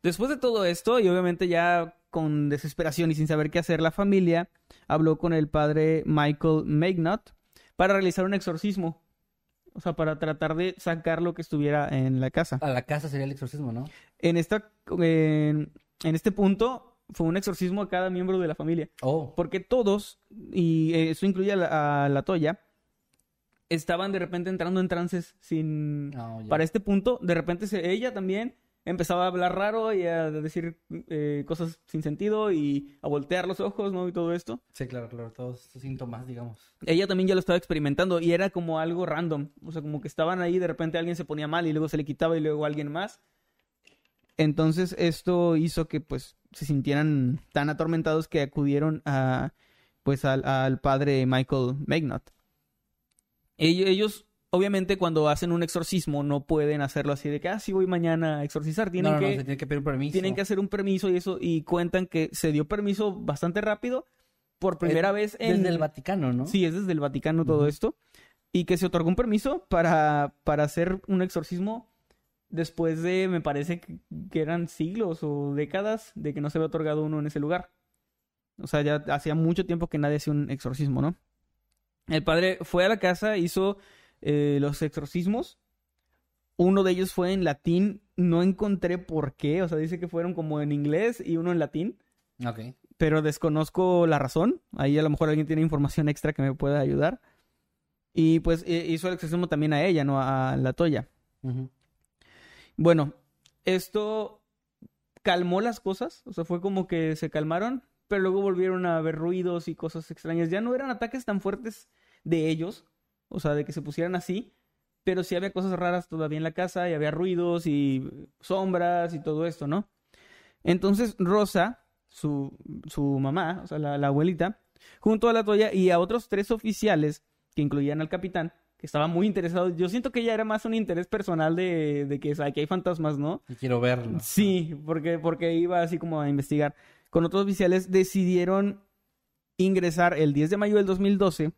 Después de todo esto, y obviamente ya con desesperación y sin saber qué hacer, la familia habló con el padre Michael Magnot para realizar un exorcismo. O sea, para tratar de sacar lo que estuviera en la casa. A la casa sería el exorcismo, ¿no? En, esta, en, en este punto fue un exorcismo a cada miembro de la familia. Oh, Porque todos, y eso incluye a la, a la Toya, estaban de repente entrando en trances sin... ya. Para este punto, de repente se- ella también empezaba a hablar raro y a decir eh, cosas sin sentido y a voltear los ojos, ¿no? Y todo esto. Sí, claro, claro, todos estos síntomas, digamos. Ella también ya lo estaba experimentando y era como algo random. O sea, como que estaban ahí, de repente alguien se ponía mal y luego se le quitaba y luego alguien más. Entonces esto hizo que pues se sintieran tan atormentados que acudieron a pues al, al padre Michael Magnot. Ellos, obviamente cuando hacen un exorcismo no pueden hacerlo así de que, ah, sí voy mañana a exorcizar. Tienen no, no, no, que se tiene que pedir un permiso. tienen que hacer un permiso y eso, y cuentan que se dio permiso bastante rápido por primera vez en... Desde el Vaticano, ¿no? Sí, es desde el Vaticano todo esto. Y que se otorgó un permiso para, para hacer un exorcismo después de, me parece que, que eran siglos o décadas de que no se había otorgado uno en ese lugar. O sea, ya hacía mucho tiempo que nadie hacía un exorcismo, ¿no? El padre fue a la casa, hizo eh, los exorcismos. Uno de ellos fue en latín. No encontré por qué. O sea, dice que fueron como en inglés y uno en latín Ok. pero desconozco la razón. Ahí a lo mejor alguien tiene información extra que me pueda ayudar. Y pues hizo el exorcismo también a ella, no a la Toya. Ujú. Bueno, esto calmó las cosas, o sea, fue como que se calmaron, pero luego volvieron a haber ruidos y cosas extrañas. Ya no eran ataques tan fuertes de ellos, o sea, de que se pusieran así, pero sí había cosas raras todavía en la casa y había ruidos y sombras y todo esto, ¿no? Entonces Rosa, su, su mamá, o sea, la, la abuelita, junto a la Toya y a otros tres oficiales que incluían al capitán, que estaban muy interesados. Yo siento que ya era más un interés personal de, de que, o sea, hay fantasmas, ¿no? Y quiero verlo. Sí, porque, porque iba así como a investigar. Con otros oficiales decidieron ingresar el 10 de mayo del 2012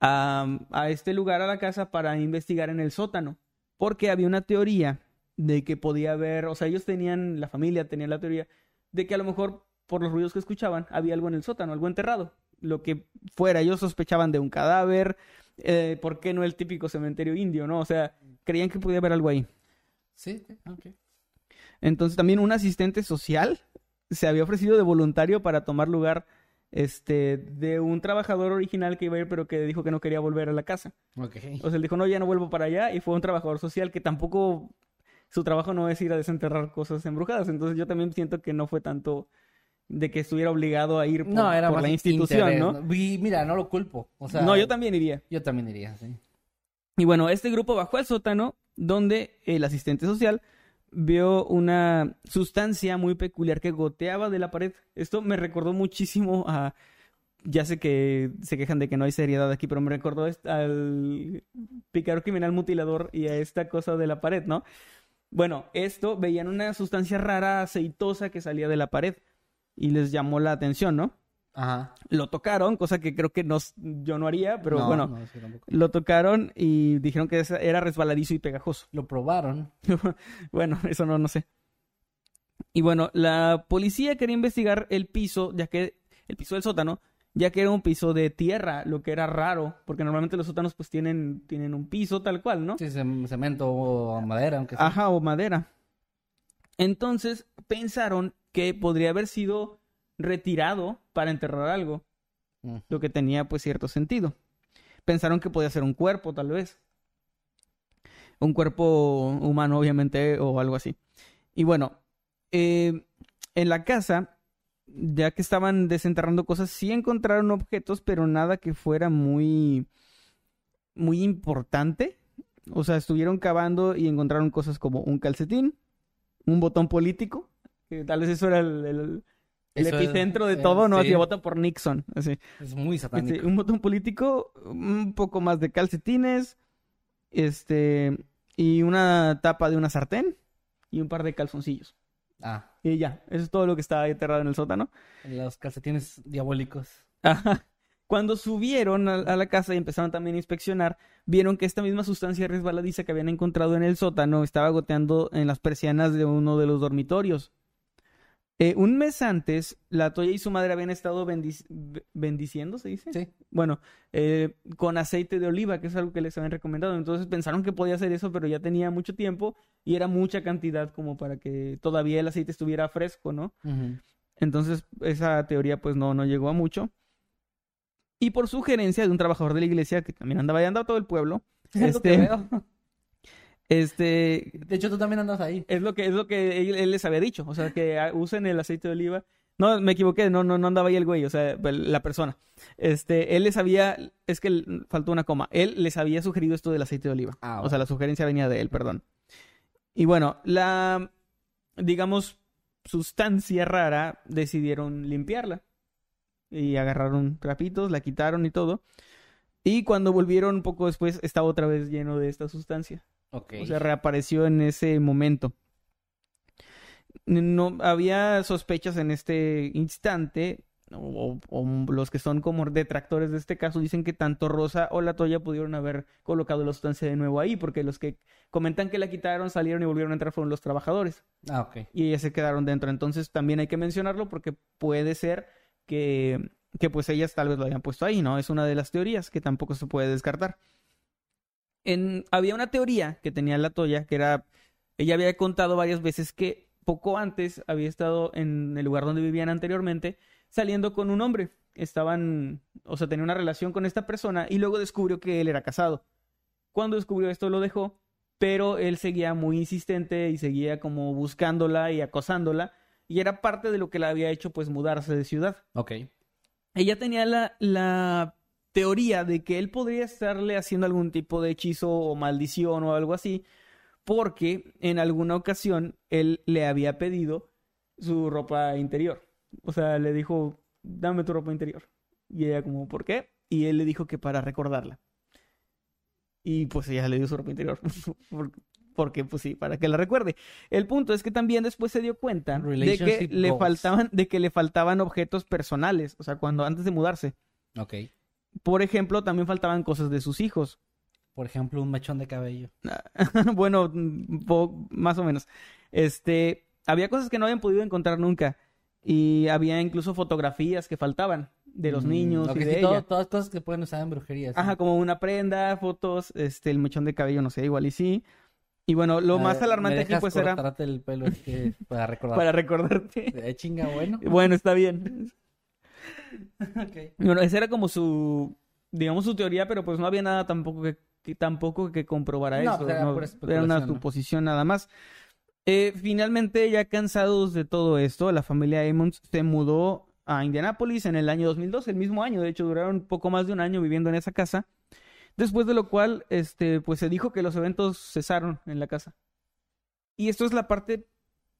a, a este lugar, a la casa, para investigar en el sótano. Porque había una teoría de que podía haber, o sea, ellos tenían, la familia tenía la teoría de que a lo mejor por los ruidos que escuchaban había algo en el sótano, algo enterrado. Lo que fuera, ellos sospechaban de un cadáver, eh, ¿por qué no el típico cementerio indio, no? O sea, creían que podía haber algo ahí. Sí, sí, ok. Entonces también un asistente social se había ofrecido de voluntario para tomar lugar este de un trabajador original que iba a ir pero que dijo que no quería volver a la casa. Ok. O sea, él dijo, "No, ya no vuelvo para allá" y fue un trabajador social que tampoco su trabajo no es ir a desenterrar cosas embrujadas, entonces yo también siento que no fue tanto de que estuviera obligado a ir por, no, era por más la institución, interés, ¿no? Y mira, no lo culpo. O sea, no, yo también iría. Yo también iría, sí. Y bueno, este grupo bajó al sótano donde el asistente social vio una sustancia muy peculiar que goteaba de la pared. Esto me recordó muchísimo a... Ya sé que se quejan de que no hay seriedad aquí, pero me recordó al picador criminal mutilador y a esta cosa de la pared, ¿no? Bueno, esto veían una sustancia rara, aceitosa que salía de la pared y les llamó la atención, ¿no? Ajá. Lo tocaron, cosa que creo que no, yo no haría, pero No, bueno, no, sí, tampoco. lo tocaron y dijeron que era resbaladizo y pegajoso. Lo probaron. bueno, eso no, no sé. Y bueno, la policía quería investigar el piso, ya que el piso del sótano, ya que era un piso de tierra, lo que era raro, porque normalmente los sótanos pues tienen, tienen un piso tal cual, ¿no? Sí, cem- cemento o madera, aunque sea. Ajá, o madera. Entonces pensaron que podría haber sido retirado para enterrar algo, lo que tenía pues cierto sentido. Pensaron que podía ser un cuerpo, tal vez. un cuerpo humano, obviamente, o algo así. Y bueno, eh, en la casa, ya que estaban desenterrando cosas, sí encontraron objetos, pero nada que fuera muy, muy importante. O sea, estuvieron cavando y encontraron cosas como un calcetín, un botón político, que tal vez eso era el, el- el Eso es- epicentro de eh, todo, ¿no? sí. Así, vota por Nixon. Así. Es muy satánico. Este, un botón político, un poco más de calcetines, este, y una tapa de una sartén y un par de calzoncillos. Ah, Y ya, eso es todo lo que estaba enterrado en el sótano. los calcetines diabólicos. Ajá. Cuando subieron a, a la casa y empezaron también a inspeccionar, vieron que esta misma sustancia resbaladiza que habían encontrado en el sótano estaba goteando en las persianas de uno de los dormitorios. Eh, un mes antes, la Toya y su madre habían estado bendic- be- bendiciendo, ¿se dice? Sí. Bueno, eh, con aceite de oliva, que es algo que les habían recomendado. Entonces pensaron que podía hacer eso, pero ya tenía mucho tiempo y era mucha cantidad como para que todavía el aceite estuviera fresco, ¿no? Entonces, esa teoría pues no, no llegó a mucho. Y por sugerencia de un trabajador de la iglesia que también andaba y andaba todo el pueblo, este, veo. Este, De hecho, tú también andas ahí. es lo que, es lo que él, él les había dicho, o sea, que usen el aceite de oliva. No, me equivoqué, no, no, no andaba ahí el güey, o sea, la persona. Este, él les había, es que faltó una coma, él les había sugerido esto del aceite de oliva. Ah, O sea, la sugerencia venía de él, perdón. Y bueno, la, digamos, sustancia rara, decidieron limpiarla. Y agarraron trapitos, la quitaron y todo. Y cuando volvieron un poco después, estaba otra vez lleno de esta sustancia. O sea, reapareció en ese momento. No había sospechas en este instante, o, o los que son como detractores de este caso dicen que tanto Rosa o la Toya pudieron haber colocado la sustancia de nuevo ahí, porque los que comentan que la quitaron salieron y volvieron a entrar fueron los trabajadores ah, ok. y ellas se quedaron dentro. Entonces también hay que mencionarlo porque puede ser que, que pues ellas tal vez lo hayan puesto ahí, ¿no? Es una de las teorías que tampoco se puede descartar. En, había una teoría que tenía la Toya, que era, ella había contado varias veces que poco antes había estado en el lugar donde vivían anteriormente saliendo con un hombre. Estaban, o sea, tenía una relación con esta persona y luego descubrió que él era casado. Cuando descubrió esto lo dejó, pero él seguía muy insistente y seguía como buscándola y acosándola y era parte de lo que la había hecho pues mudarse de ciudad. Ok. Ella tenía la, la teoría de que él podría estarle haciendo algún tipo de hechizo o maldición o algo así, porque en alguna ocasión él le había pedido su ropa interior. O sea, le dijo, dame tu ropa interior. Y ella como, ¿por qué? Y él le dijo que para recordarla. Y pues ella le dio su ropa interior. Por- Porque, pues sí, para que la recuerde. El punto es que también después se dio cuenta de que le faltaban, de que le faltaban objetos personales. O sea, cuando antes de mudarse. Ok. Por ejemplo, también faltaban cosas de sus hijos. Por ejemplo, un mechón de cabello. bueno, mm, más o menos. Este, había cosas que no habían podido encontrar nunca. Y había incluso fotografías que faltaban de los Mm, niños y de ella. todas cosas que pueden usar en brujería. sí. Ajá, como una prenda, fotos, este, el mechón de cabello, no sé, igual y sí. Y bueno, lo A más alarmante ¿me aquí pues era el pelo es que- para recordar. para recordarte. Eh, chinga, bueno. Bueno, está bien. Ok. Bueno, esa era como su, digamos, su teoría, pero pues no había nada tampoco que, que- tampoco que comprobara No, eso. pues era ¿no? Era una suposición nada más. Eh, finalmente, ya cansados de todo esto, la familia Emmons se mudó a Indianápolis en el año 2002, el mismo año. De hecho, duraron poco más de un año viviendo en esa casa. Después de lo cual, este, pues se dijo que los eventos cesaron en la casa. Y esto es la parte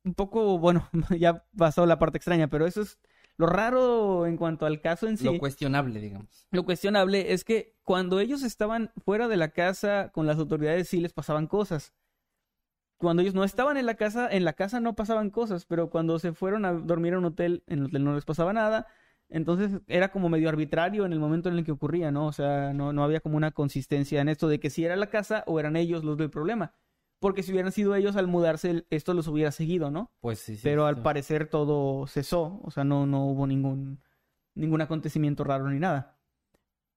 un poco, bueno, ya pasó la parte extraña, pero eso es lo raro en cuanto al caso en sí. Lo cuestionable, digamos. Lo cuestionable es que cuando ellos estaban fuera de la casa con las autoridades sí les pasaban cosas. Cuando ellos no estaban en la casa, en la casa no pasaban cosas, pero cuando se fueron a dormir a un hotel, en el hotel no les pasaba nada. Entonces era como medio arbitrario en el momento en el que ocurría, ¿no? O sea, no, no había como una consistencia en esto de que si era la casa o eran ellos los del problema. Porque si hubieran sido ellos al mudarse, esto los hubiera seguido, ¿no? Pues sí, sí. pero al parecer todo cesó, o sea, no, no hubo ningún, ningún acontecimiento raro ni nada.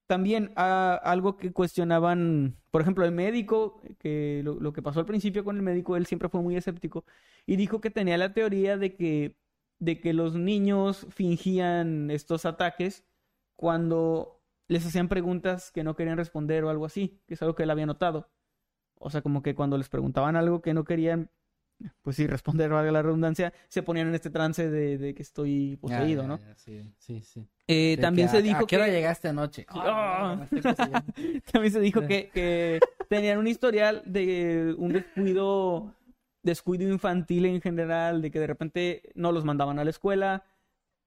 También ah, algo que cuestionaban, por ejemplo, el médico, que lo, lo que pasó al principio con el médico, él siempre fue muy escéptico y dijo que tenía la teoría de que, de que los niños fingían estos ataques cuando les hacían preguntas que no querían responder o algo así, que es algo que él había notado. O sea, como que cuando les preguntaban algo que no querían, pues sí, responder, valga la redundancia, se ponían en este trance de, de que estoy poseído, ¿no? Sí, sí, sí. Eh, también que, se ¿a- dijo ¿A qué hora que... llegaste anoche? También se dijo que, que tenían un historial de un descuido, descuido infantil en general, de que de repente no los mandaban a la escuela.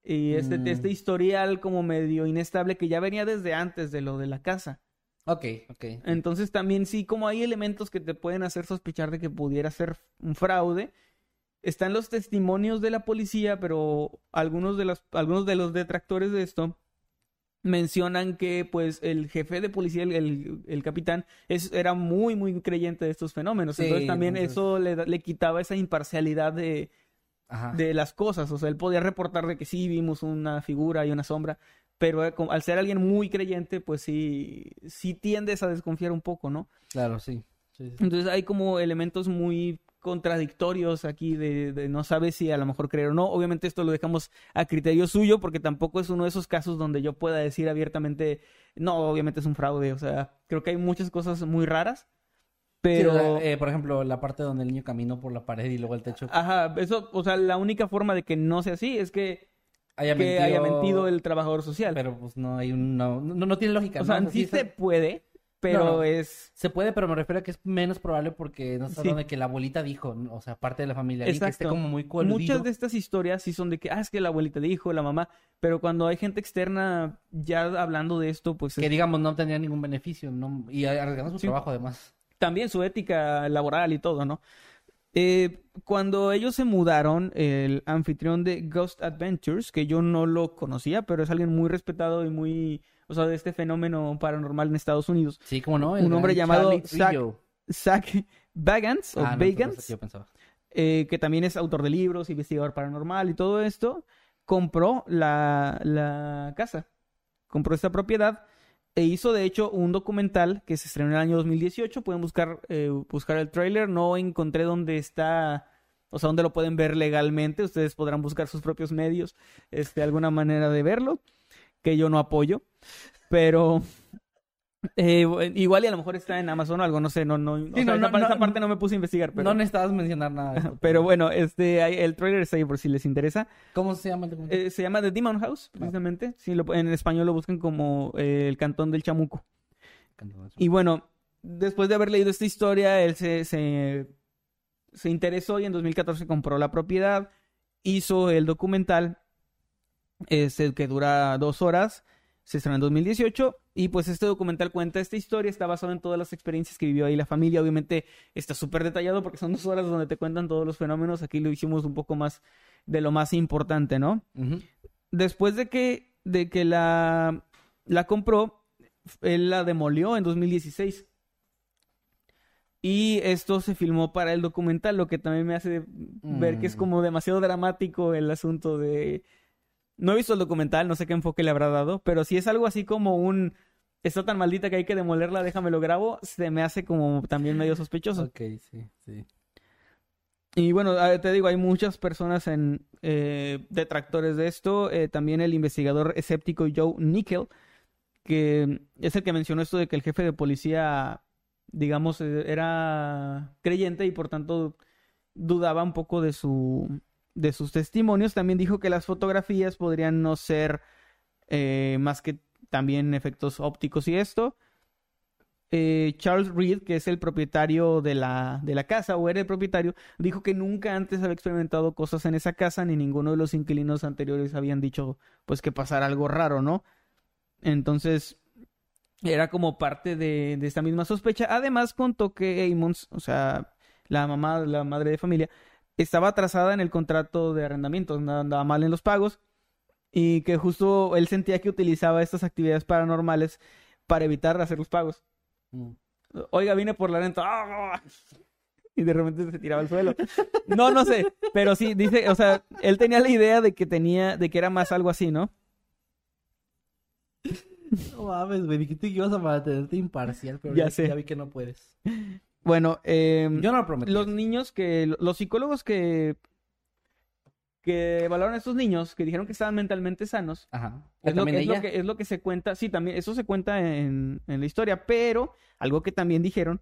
Y este, Mm. este historial como medio inestable que ya venía desde antes de lo de la casa. Ok, ok. Entonces también sí, como hay elementos que te pueden hacer sospechar de que pudiera ser un fraude, están los testimonios de la policía, pero algunos de los, algunos de los detractores de esto mencionan que pues el jefe de policía, el, el- el capitán, es, era muy, muy creyente de estos fenómenos. Sí, entonces también entonces- eso le, le quitaba esa imparcialidad de, Ajá. de las cosas. O sea, él podía reportar de que sí vimos una figura y una sombra, pero eh, al ser alguien muy creyente, pues sí, sí tiendes a desconfiar un poco, ¿no? Claro, sí. Sí, sí. Entonces hay como elementos muy contradictorios aquí de, de no sabes si a lo mejor creer o no. Obviamente esto lo dejamos a criterio suyo porque tampoco es uno de esos casos donde yo pueda decir abiertamente, no, obviamente es un fraude. O sea, creo que hay muchas cosas muy raras, pero... Sí, o sea, eh, por ejemplo, la parte donde el niño caminó por la pared y luego el techo Ajá, eso, o sea, la única forma de que no sea así es que, haya que mentido, haya mentido el trabajador social. Pero pues no hay un... No, no, no tiene lógica, o sea, sí se- puede, pero No, no. es... Se puede, pero me refiero a que es menos probable porque no está Sí. hablando de que la abuelita dijo, o sea, parte de la familia, alguien que esté Exacto. como muy coludido. Muchas de estas historias sí son de que, ah, es que la abuelita dijo, la mamá, pero cuando hay gente externa ya hablando de esto, pues que es digamos no tendría ningún beneficio, ¿no? Y arriesgando su Sí. trabajo además. también su ética laboral y todo, ¿no? Eh, cuando ellos se mudaron, el anfitrión de Ghost Adventures, que yo no lo conocía, pero es alguien muy respetado y muy, o sea, de este fenómeno paranormal en Estados Unidos, Sí, como no. Un hombre llamado Zach-. Zach Bagans, o Ah, no, entonces Bagans, yo pensaba. eh, que también es autor de libros, investigador paranormal y todo esto, compró la, la casa, compró esta propiedad e hizo de hecho un documental que se estrenó en el año 2018. Pueden buscar, eh, buscar el tráiler, no encontré dónde está, o sea, dónde lo pueden ver legalmente. Ustedes podrán buscar sus propios medios, este, alguna manera de verlo, que yo no apoyo, pero... eh, igual y a lo mejor está en Amazon o algo, no sé, no, no, o sea, no, esa, no, esa no, parte no me puse a investigar, pero... No necesitabas mencionar nada. de. Pero bueno, este, el trailer está ahí por si les interesa. ¿Cómo se llama el documental? Eh, se llama The Demon House, precisamente. Sí, lo- en español lo buscan como eh, el Cantón del Chamuco. Y bueno, después de haber leído esta historia, él se, se, se interesó y en 2014 compró la propiedad, hizo el documental, este, que dura dos horas, se estrenó en 2018 y pues este documental cuenta esta historia, está basado en todas las experiencias que vivió ahí la familia, obviamente está súper detallado porque son dos horas donde te cuentan todos los fenómenos, aquí lo hicimos un poco más de lo más importante, ¿no? Después de que, de que la, la compró, él la demolió en 2016. Y esto se filmó para el documental, lo que también me hace ver que es Mm. como demasiado dramático el asunto de... No he visto el documental, no sé qué enfoque le habrá dado, pero si es algo así como un... Está tan maldita que hay que demolerla, déjame lo grabo, se me hace como también medio sospechoso. Ok, sí, sí. Y bueno, te digo, hay muchas personas en eh, detractores de esto. Eh, también el investigador escéptico Joe Nickel, que es el que mencionó esto de que el jefe de policía, digamos, eh, era creyente y por tanto dudaba un poco de su de sus testimonios. También dijo que las fotografías podrían no ser eh, más que también efectos ópticos y esto. Eh, Charles Reed, que es el propietario de la, de la casa, o era el propietario, dijo que nunca antes había experimentado cosas en esa casa, ni ninguno de los inquilinos anteriores habían dicho, pues, que pasara algo raro, ¿no? Entonces, era como parte de, de esta misma sospecha. Además, contó que Amons, o sea, la mamá, la madre de familia, estaba atrasada en el contrato de arrendamiento, andaba mal en los pagos, y que justo él sentía que utilizaba estas actividades paranormales para evitar hacer los pagos. Mm. Oiga, vine por la renta. ¡Ah! Y de repente se tiraba al suelo. No, no sé. Pero sí, dice, o sea, él tenía la idea de que tenía, de que era más algo así, ¿no? No mames, güey. Dijiste que ibas a mantenerte imparcial, pero ya, sé. ya vi que no puedes. Bueno, eh, Yo no lo prometí. los niños que, los psicólogos que, que evaluaron a estos niños, que dijeron que estaban mentalmente sanos, Ajá. Es lo, que, es lo que se cuenta, sí, también, eso se cuenta en, en la historia, pero algo que también dijeron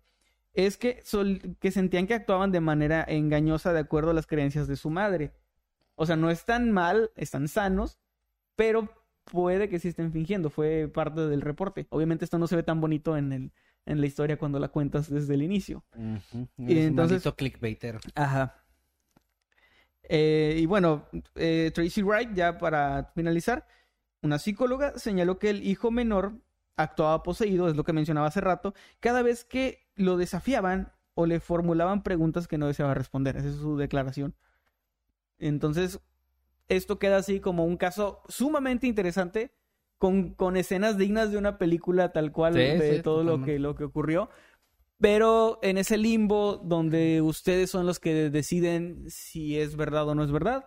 es que, sol- que sentían que actuaban de manera engañosa de acuerdo a las creencias de su madre. O sea, no están mal, están sanos, pero puede que sí estén fingiendo. Fue parte del reporte. Obviamente esto no se ve tan bonito en, el, en la historia cuando la cuentas desde el inicio. Ujú. Y Eres un entonces- maldito clickbaiter. Ajá. Eh, y bueno, eh, Tracy Wright, ya para finalizar, una psicóloga señaló que el hijo menor actuaba poseído, es lo que mencionaba hace rato, cada vez que lo desafiaban o le formulaban preguntas que no deseaba responder. Esa es su declaración. Entonces, esto queda así como un caso sumamente interesante, con, con escenas dignas de una película tal cual Sí, de sí, todo lo que, lo que ocurrió. Pero en ese limbo donde ustedes son los que deciden si es verdad o no es verdad.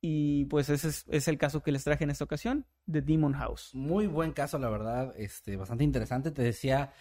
Y pues ese es, es el caso que les traje en esta ocasión, de Demon House. Muy buen caso, la verdad. Este, bastante interesante. Te decía,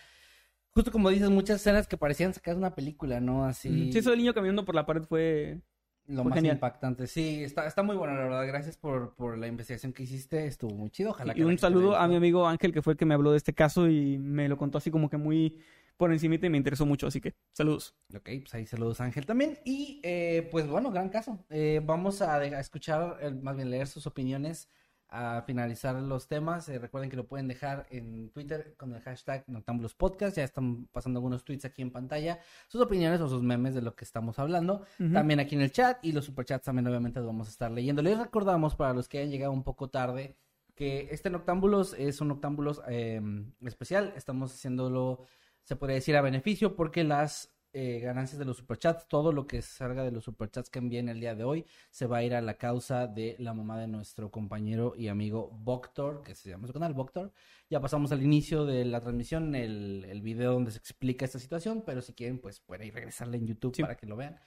justo como dices, muchas escenas que parecían sacar de una película, ¿no? Así. Sí, eso del niño caminando por la pared fue... Lo más genial. impactante. Sí, está, está muy bueno, la verdad. Gracias por, por la investigación que hiciste. Estuvo muy chido. Ojalá que Y un saludo a mi amigo Ángel, que fue el que me habló de este caso y me lo contó así como que muy por encimita y me interesó mucho. Así que, saludos. Ok, pues ahí saludos Ángel también. Y eh, pues bueno, gran caso. Eh, vamos a escuchar, eh, más bien leer sus opiniones, a finalizar los temas. Eh, recuerden que lo pueden dejar en Twitter con el hashtag Noctambulos Podcast. Ya están pasando algunos tweets aquí en pantalla. Sus opiniones o sus memes de lo que estamos hablando. También aquí en el chat y los superchats también obviamente los vamos a estar leyendo. Les recordamos para los que hayan llegado un poco tarde que este Noctámbulos es un Noctámbulos eh, especial. Estamos haciéndolo, se podría decir, a beneficio porque las eh, ganancias de los superchats, todo lo que salga de los superchats que envíen el día de hoy, se va a ir a la causa de la mamá de nuestro compañero y amigo Voctor, que se llama su canal Voctor. Ya pasamos al inicio de la transmisión, el, el video donde se explica esta situación, pero si quieren, pues pueden ir regresarle en YouTube Sí. para que lo vean.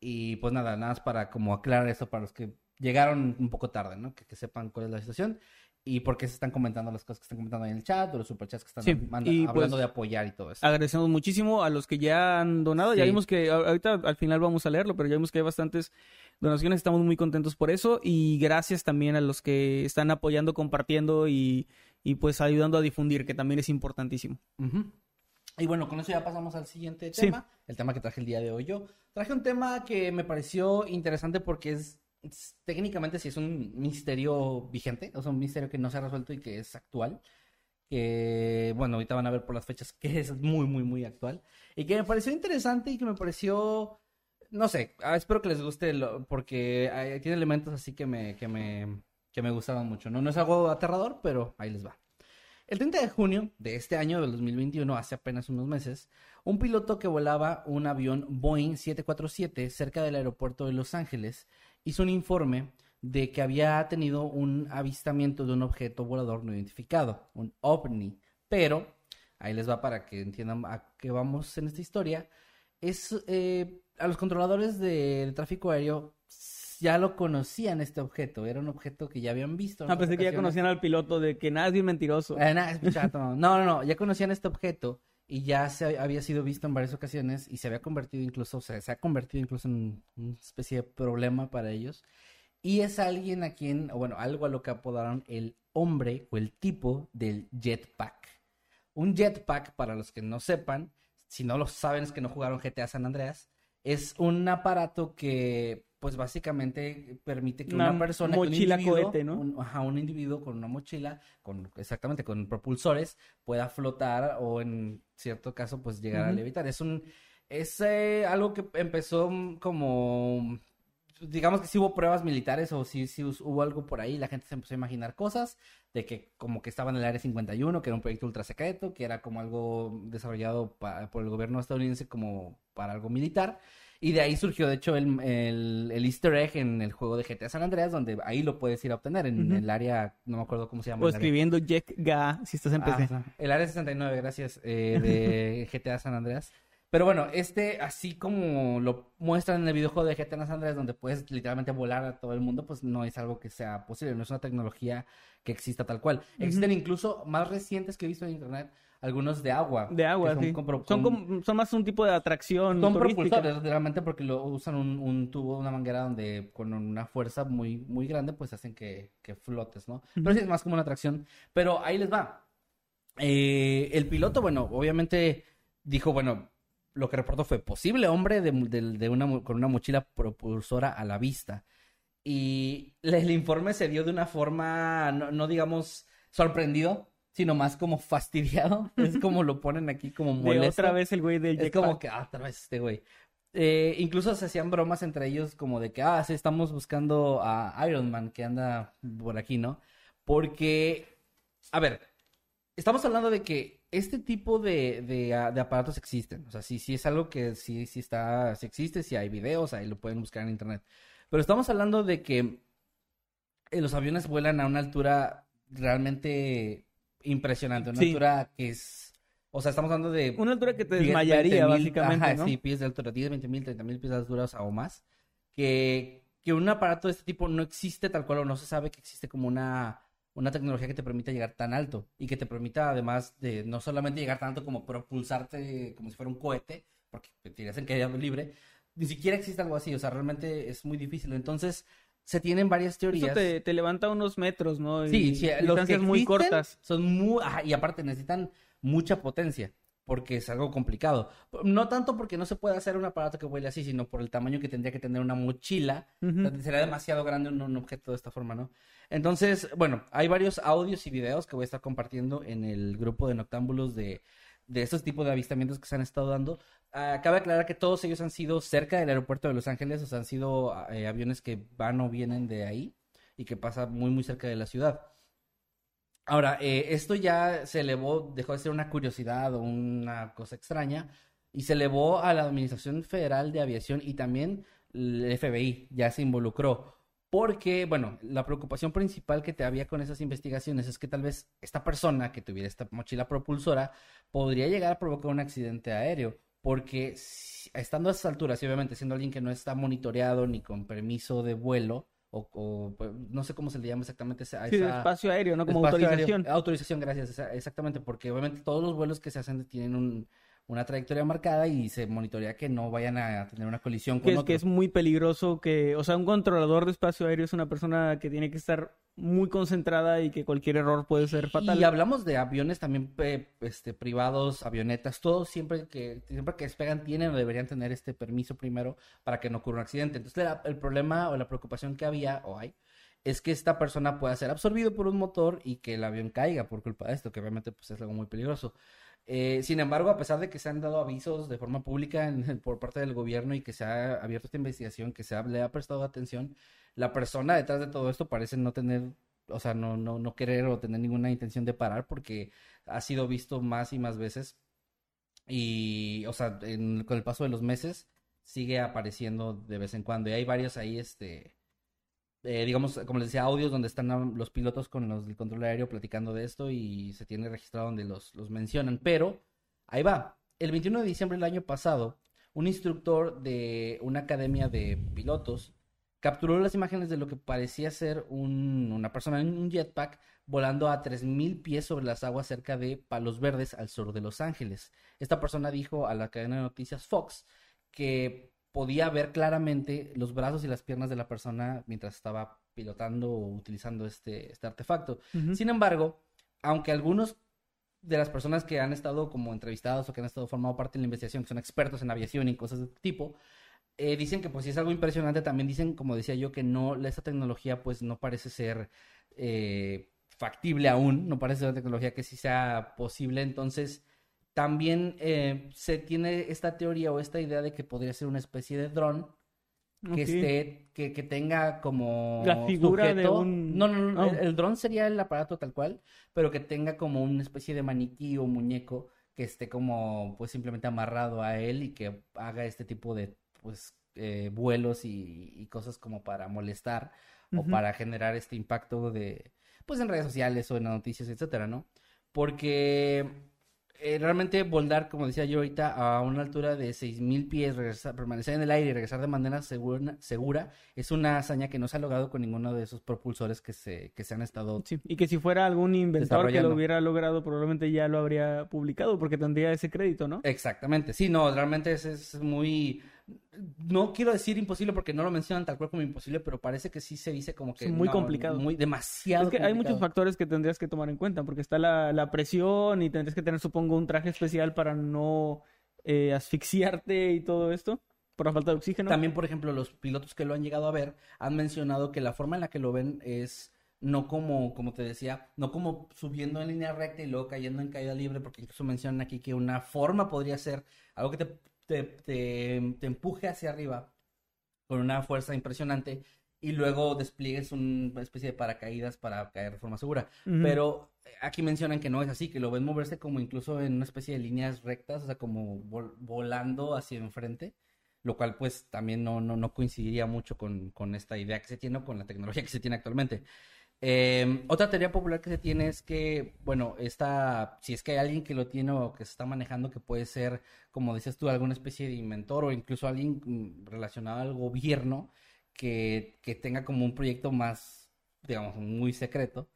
Y pues nada, nada más para como aclarar esto para los que llegaron un poco tarde, ¿no? Que, que sepan cuál es la situación y por qué se están comentando las cosas que están comentando ahí en el chat o los superchats que están Sí, manda- y, hablando pues, de apoyar y todo eso. Agradecemos muchísimo a los que ya han donado. Ya vimos que ahorita al final vamos a leerlo, pero ya vimos que hay bastantes donaciones. Estamos muy contentos por eso. Y gracias también a los que están apoyando, compartiendo y, y pues ayudando a difundir, que también es importantísimo. Y bueno, con eso ya pasamos al siguiente Sí. tema, el tema que traje el día de hoy yo. Traje un tema que me pareció interesante porque es- técnicamente sí es un misterio vigente, o sea, un misterio que no se ha resuelto y que es actual. Que, bueno, ahorita van a ver por las fechas que es muy, muy, muy actual. Y que me pareció interesante y que me pareció, no sé, ah, espero que les guste lo- porque ah, tiene elementos así que me, que me, que me gustaron mucho. No, no es algo aterrador, pero ahí les va. El 30 de junio de este año, del 2021, hace apenas unos meses, un piloto que volaba un avión Boeing 747 cerca del aeropuerto de Los Ángeles hizo un informe de que había tenido un avistamiento de un objeto volador no identificado, un ovni. Pero, ahí les va para que entiendan a qué vamos en esta historia, es eh, a los controladores de tráfico aéreo ya lo conocían este objeto, era un objeto que ya habían visto. Ah, pensé que ya conocían al piloto de que nada es bien mentiroso. Eh, es. No, no, no, ya conocían este objeto y ya se había sido visto en varias ocasiones y se había convertido incluso, o sea, se ha convertido incluso en una especie de problema para ellos. Y es alguien a quien, o bueno, algo a lo que apodaron el hombre o el tipo del jetpack. Un jetpack, para los que no sepan, si no lo saben es que no jugaron GTA San Andreas, es un aparato que, pues básicamente permite que una, Una persona, un mochila individuo, cohete, ¿no? un- ajá, un individuo con una mochila, con exactamente con propulsores, pueda flotar o en cierto caso, pues llegar a Ujú. levitar. Es un, es eh, algo que empezó mm, como digamos que sí hubo pruebas militares o sí, sí hubo algo por ahí, la gente se empezó a imaginar cosas de que como que estaba en el Área 51, que era un proyecto ultra secreto, que era como algo desarrollado pa- por el gobierno estadounidense como para algo militar. Y de ahí surgió, de hecho, el, el, el easter egg en el juego de GTA San Andreas, donde ahí lo puedes ir a obtener, en Ujú. el área, no me acuerdo cómo se llama. O escribiendo Jack Ga si estás en PC. Ajá. El área 69, gracias, eh, de GTA San Andreas. Pero bueno, este, así como lo muestran en el videojuego de GTA San Andreas, donde puedes literalmente volar a todo el mundo, pues no es algo que sea posible, no es una tecnología que exista tal cual. Existen incluso más recientes que he visto en internet, algunos de agua. De agua, son sí. con son, con- son más un tipo de atracción son turística. propulsores, realmente, porque lo usan un, un tubo, una manguera donde con una fuerza muy, muy grande, pues hacen que, que flotes, ¿no? Pero sí es más como una atracción. Pero ahí les va. Eh, el piloto, bueno, obviamente dijo, bueno, lo que reportó fue posible hombre de, de- de una, con una mochila propulsora a la vista. Y el informe se dio de una forma, no, no digamos sorprendido, sino más como fastidiado. Es como lo ponen aquí como De molesto. otra vez el güey del Es como que, ah, otra vez este güey. Eh, incluso se hacían bromas entre ellos como de que, ah, sí, estamos buscando a Iron Man que anda por aquí, ¿no? Porque, a ver, estamos hablando de que este tipo de, de, ah, de aparatos existen. O sea, sí, sí es algo que sí, sí está, sí existe, sí hay videos, ahí lo pueden buscar en internet. Pero estamos hablando de que eh, los aviones vuelan a una altura realmente impresionante, una Sí. altura que es... O sea, estamos hablando de Una altura que te 10, desmayaría, 20 mil, básicamente, ajá, ¿no? Sí, pies de altura, 10, 20 mil, 30 mil pies de altura o sea, o más. Que, que un aparato de este tipo no existe tal cual o no se sabe que existe como una, una tecnología que te permita llegar tan alto y que te permita además de no solamente llegar tan alto como propulsarte como si fuera un cohete, porque te irías en caída libre, ni siquiera existe algo así, o sea, realmente es muy difícil. Entonces, se tienen varias teorías. Eso te, te levanta unos metros, ¿no? Sí, Y sí, los que muy cortas. Son muy, ajá, y aparte necesitan mucha potencia, porque es algo complicado. No tanto porque no se puede hacer un aparato que vuele así, sino por el tamaño que tendría que tener una mochila. Sea, Sería demasiado grande un, un objeto de esta forma, ¿no? Entonces, bueno, hay varios audios y videos que voy a estar compartiendo en el grupo de noctámbulos de, de estos tipos de avistamientos que se han estado dando. Ah, cabe aclarar que todos ellos han sido cerca del aeropuerto de Los Ángeles, o sea, han sido eh, aviones que van o vienen de ahí y que pasan muy, muy cerca de la ciudad. Ahora, eh, esto ya se elevó, dejó de ser una curiosidad o una cosa extraña, y se elevó a la Administración Federal de Aviación y también el FBI ya se involucró. Porque, bueno, la preocupación principal que te había con esas investigaciones es que tal vez esta persona que tuviera esta mochila propulsora podría llegar a provocar un accidente aéreo. Porque estando a esas alturas y obviamente siendo alguien que no está monitoreado ni con permiso de vuelo, o, o, pues, no sé cómo se le llama exactamente esa, a Sí, esa- espacio aéreo, ¿no? Como autorización. aéreo. Autorización, gracias. Exactamente, porque obviamente todos los vuelos que se hacen tienen un- una trayectoria marcada y se monitorea que no vayan a tener una colisión con Que es, otro. que es muy peligroso que, o sea, un controlador de espacio aéreo es una persona que tiene que estar muy concentrada y que cualquier error puede ser fatal. Y hablamos de aviones también este, privados, avionetas, todos siempre que siempre que despegan tienen o deberían tener este permiso primero para que no ocurra un accidente. Entonces la- el problema o la preocupación que había o hay es que esta persona pueda ser absorbido por un motor y que el avión caiga por culpa de esto, que obviamente pues es algo muy peligroso. Eh, sin embargo, a pesar de que se han dado avisos de forma pública por parte del gobierno y que se ha abierto esta investigación, que se ha- le ha prestado atención, la persona detrás de todo esto parece no tener, o sea, no, no, no querer o tener ninguna intención de parar porque ha sido visto más y más veces. Y, o sea, en- con el paso de los meses sigue apareciendo de vez en cuando. Y hay varios ahí, este, eh, digamos, como les decía, audios donde están los pilotos con los del control aéreo platicando de esto y se tiene registrado donde los, los mencionan. Pero ahí va. El 21 de diciembre del año pasado, un instructor de una academia de pilotos capturó las imágenes de lo que parecía ser un- una persona en un jetpack volando a 3.000 pies sobre las aguas cerca de Palos Verdes al sur de Los Ángeles. Esta persona dijo a la cadena de noticias Fox que podía ver claramente los brazos y las piernas de la persona mientras estaba pilotando o utilizando este, este artefacto. Sin embargo, aunque algunos de las personas que han estado como entrevistados o que han estado formado parte de la investigación, que son expertos en aviación y cosas de este tipo, eh, dicen que pues sí es algo impresionante. También dicen, como decía yo, que no, esta tecnología pues no parece ser eh, factible aún, no parece ser una tecnología que sí sea posible. Entonces, también eh, se tiene esta teoría o esta idea de que podría ser una especie de dron que esté, que, que tenga como La figura de un- No, no, no, Oh. el, el dron sería el aparato tal cual, pero que tenga como una especie de maniquí o muñeco que esté como pues simplemente amarrado a él y que haga este tipo de pues eh, vuelos y, y cosas como para molestar o para generar este impacto de pues en redes sociales o en las noticias, etcétera, ¿no? Porque eh, realmente volar, como decía yo ahorita, a una altura de 6.000 pies, regresar, permanecer en el aire y regresar de manera segura, segura, es una hazaña que no se ha logrado con ninguno de esos propulsores que se, que se han estado... Sí, y que si fuera algún inventor que lo hubiera logrado, probablemente ya lo habría publicado porque tendría ese crédito, ¿no? Exactamente, sí, no, realmente es, es muy... No quiero decir imposible porque no lo mencionan tal cual como imposible, pero parece que sí se dice como que... Es muy no, complicado. Muy demasiado Es que hay muchos factores que tendrías que tomar en cuenta, porque está la, la presión y tendrías que tener, supongo, un traje especial para no eh, asfixiarte y todo esto por la falta de oxígeno. También, por ejemplo, los pilotos que lo han llegado a ver han mencionado que la forma en la que lo ven es no como, como te decía, no como subiendo en línea recta y luego cayendo en caída libre, porque incluso mencionan aquí que una forma podría ser algo que te, te, te, te empuje hacia arriba con una fuerza impresionante y luego despliegues una especie de paracaídas para caer de forma segura. Pero eh, aquí mencionan que no es así, que lo ven moverse como incluso en una especie de líneas rectas, o sea, como vol- volando hacia enfrente, lo cual pues también no, no, no coincidiría mucho con, con esta idea que se tiene o con la tecnología que se tiene actualmente. Eh, otra teoría popular que se tiene es que, bueno, esta, si es que hay alguien que lo tiene o que se está manejando, que puede ser, como dices tú, alguna especie de inventor o incluso alguien mm, relacionado al gobierno que, que tenga como un proyecto más, digamos, muy secreto,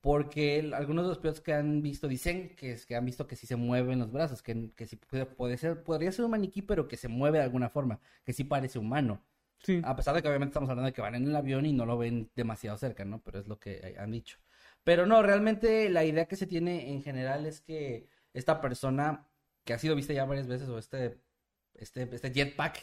porque algunos de los pilotos que han visto dicen que, que han visto que sí se mueven los brazos, que, que sí puede, puede ser, podría ser un maniquí, pero que se mueve de alguna forma, que sí parece humano. A pesar de que obviamente estamos hablando de que van en el avión y no lo ven demasiado cerca, ¿no? Pero es lo que han dicho. Pero no, realmente la idea que se tiene en general es que esta persona que ha sido vista ya varias veces o este, este, este jetpack,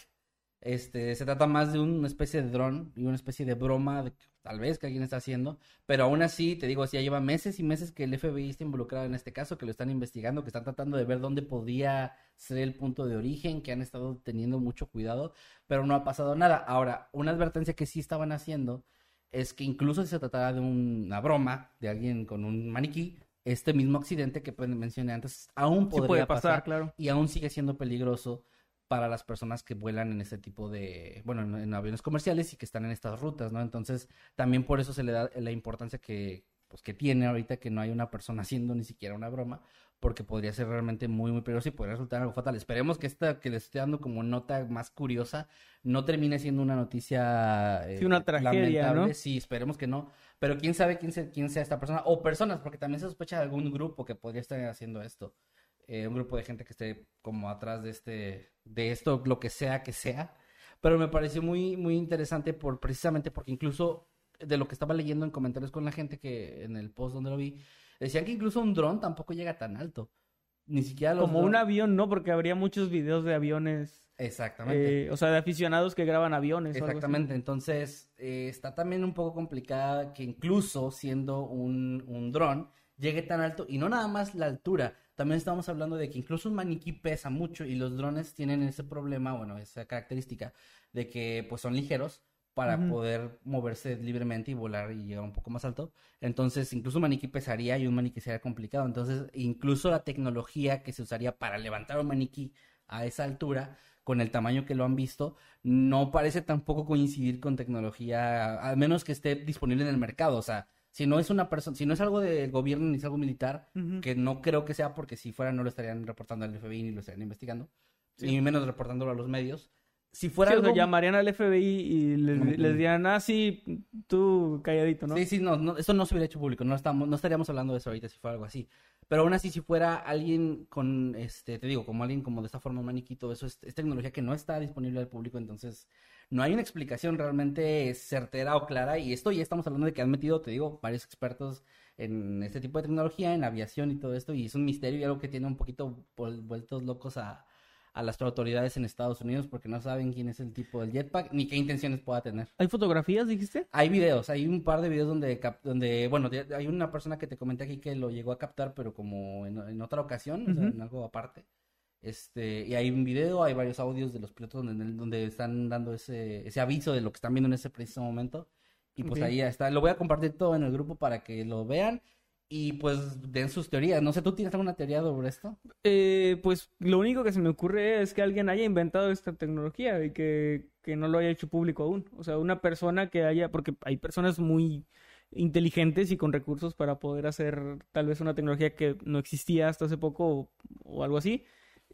este, se trata más de una especie de dron y una especie de broma de tal vez que alguien está haciendo, pero aún así, te digo, ya lleva meses y meses que el FBI está involucrado en este caso, que lo están investigando, que están tratando de ver dónde podía ser el punto de origen, que han estado teniendo mucho cuidado, pero no ha pasado nada. Ahora, una advertencia que sí estaban haciendo es que incluso si se tratara de una broma de alguien con un maniquí, este mismo accidente que pues, mencioné antes aún Sí podría puede pasar, pasar claro. y aún sigue siendo peligroso para las personas que vuelan en este tipo de, bueno, en, en aviones comerciales y que están en estas rutas, ¿no? Entonces, también por eso se le da la importancia que, pues, que tiene ahorita que no hay una persona haciendo ni siquiera una broma, porque podría ser realmente muy, muy peligroso y podría resultar algo fatal. Esperemos que esta que les estoy dando como nota más curiosa no termine siendo una noticia eh, Sí, una tragedia, lamentable. ¿no? Sí, esperemos que no. Pero quién sabe quién, se- quién sea esta persona o personas, porque también se sospecha de algún grupo que podría estar haciendo esto eh, un grupo de gente que esté como atrás de este, de esto, lo que sea que sea. Pero me pareció muy, muy interesante por, precisamente porque incluso de lo que estaba leyendo en comentarios con la gente que en el post donde lo vi, decían que incluso un dron tampoco llega tan alto. Ni siquiera los Como dron- un avión, ¿no? Porque habría muchos videos de aviones, Exactamente. eh, o sea, de aficionados que graban aviones. o algo así. Exactamente, entonces eh, está también un poco complicada que incluso siendo un, un dron llegue tan alto y no nada más la altura, también estamos hablando de que incluso un maniquí pesa mucho y los drones tienen ese problema, bueno, esa característica de que pues son ligeros para poder moverse libremente y volar y llegar un poco más alto. Entonces, incluso un maniquí pesaría y un maniquí sería complicado. Entonces, incluso la tecnología que se usaría para levantar un maniquí a esa altura, con el tamaño que lo han visto, no parece tampoco coincidir con tecnología, al menos que esté disponible en el mercado. O sea, si no es una persona, si no es algo del gobierno ni es algo militar, que no creo que sea porque si fuera no lo estarían reportando al FBI ni lo estarían investigando, Sí. ni menos reportándolo a los medios. Si fuera Sí, o sea, algo... llamarían al FBI y les, dirían, ah, sí, tú calladito, ¿no? Sí, sí, no, no, esto no se hubiera hecho público, no, estamos, no estaríamos hablando de eso ahorita si fuera algo así. Pero aún así, si fuera alguien con, este, te digo, como alguien como de esta forma maniquí, todo eso es, es tecnología que no está disponible al público, entonces no hay una explicación realmente certera o clara. Y esto ya estamos hablando de que han metido, te digo, varios expertos en este tipo de tecnología, en aviación y todo esto, y es un misterio y algo que tiene un poquito vueltos locos a, a las autoridades en Estados Unidos porque no saben quién es el tipo del jetpack ni qué intenciones pueda tener. ¿Hay fotografías, dijiste? Hay videos, hay un par de videos donde, donde bueno, hay una persona que te comenté aquí que lo llegó a captar, pero como en, en otra ocasión, o sea, en algo aparte. Este, y hay un video, hay varios audios de los pilotos donde, donde están dando ese, ese aviso de lo que están viendo en ese preciso momento. Y pues Ok. ahí está. Lo voy a compartir todo en el grupo para que lo vean y pues den sus teorías. No sé, ¿tú tienes alguna teoría sobre esto? Eh, pues lo único que se me ocurre es que alguien haya inventado esta tecnología y que, que no lo haya hecho público aún. O sea, una persona que haya, porque hay personas muy inteligentes y con recursos para poder hacer tal vez una tecnología que no existía hasta hace poco o, o algo así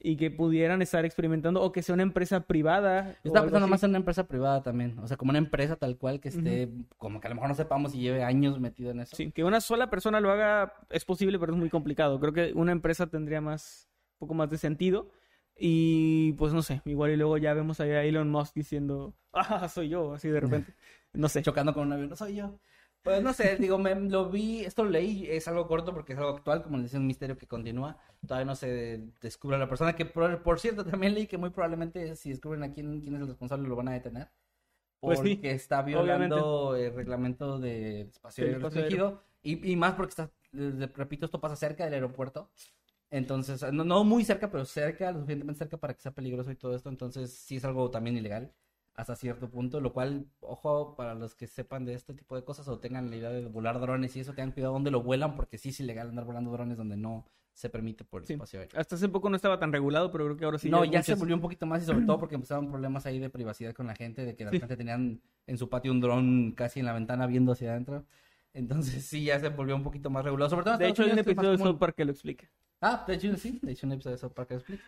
y que pudieran estar experimentando o que sea una empresa privada. Yo estaba pensando más en una empresa privada también. O sea, como una empresa tal cual que esté, como que a lo mejor no sepamos y lleve años metido en eso. Sí, que una sola persona lo haga es posible, pero es muy complicado. Creo que una empresa tendría más, un poco más de sentido. Y pues no sé, igual y luego ya vemos ahí a Elon Musk diciendo, ah, soy yo, así de repente. No sé. chocando con un avión, no soy yo. Pues no sé, digo, me, lo vi, esto lo leí, es algo corto porque es algo actual, como les decía, un misterio que continúa. Todavía no se descubre a la persona, que por, por cierto también leí que muy probablemente si descubren a quién, quién es el responsable lo van a detener. Pues sí, Porque está violando el reglamento de espacio restringido. Y, y más porque está, repito, esto pasa cerca del aeropuerto. Entonces, no, no muy cerca, pero cerca, lo suficientemente cerca para que sea peligroso y todo esto. Entonces, sí es algo también ilegal hasta cierto punto, lo cual, ojo, para los que sepan de este tipo de cosas o tengan la idea de volar drones y eso, tengan cuidado donde lo vuelan, porque sí es ilegal andar volando drones donde no se permite por el Sí. espacio aéreo. Hasta hace poco no estaba tan regulado, pero creo que ahora sí. no, ya se volvió un poquito más y sobre todo porque empezaron problemas ahí de privacidad con la gente, de que de Sí. repente tenían en su patio un dron casi en la ventana viendo hacia adentro. Entonces sí, ya se volvió un poquito más regulado. Sobre todo De hecho, hay un episodio de. South Park que lo explica. Ah, de hecho sí, de hecho un episodio de South Park explica.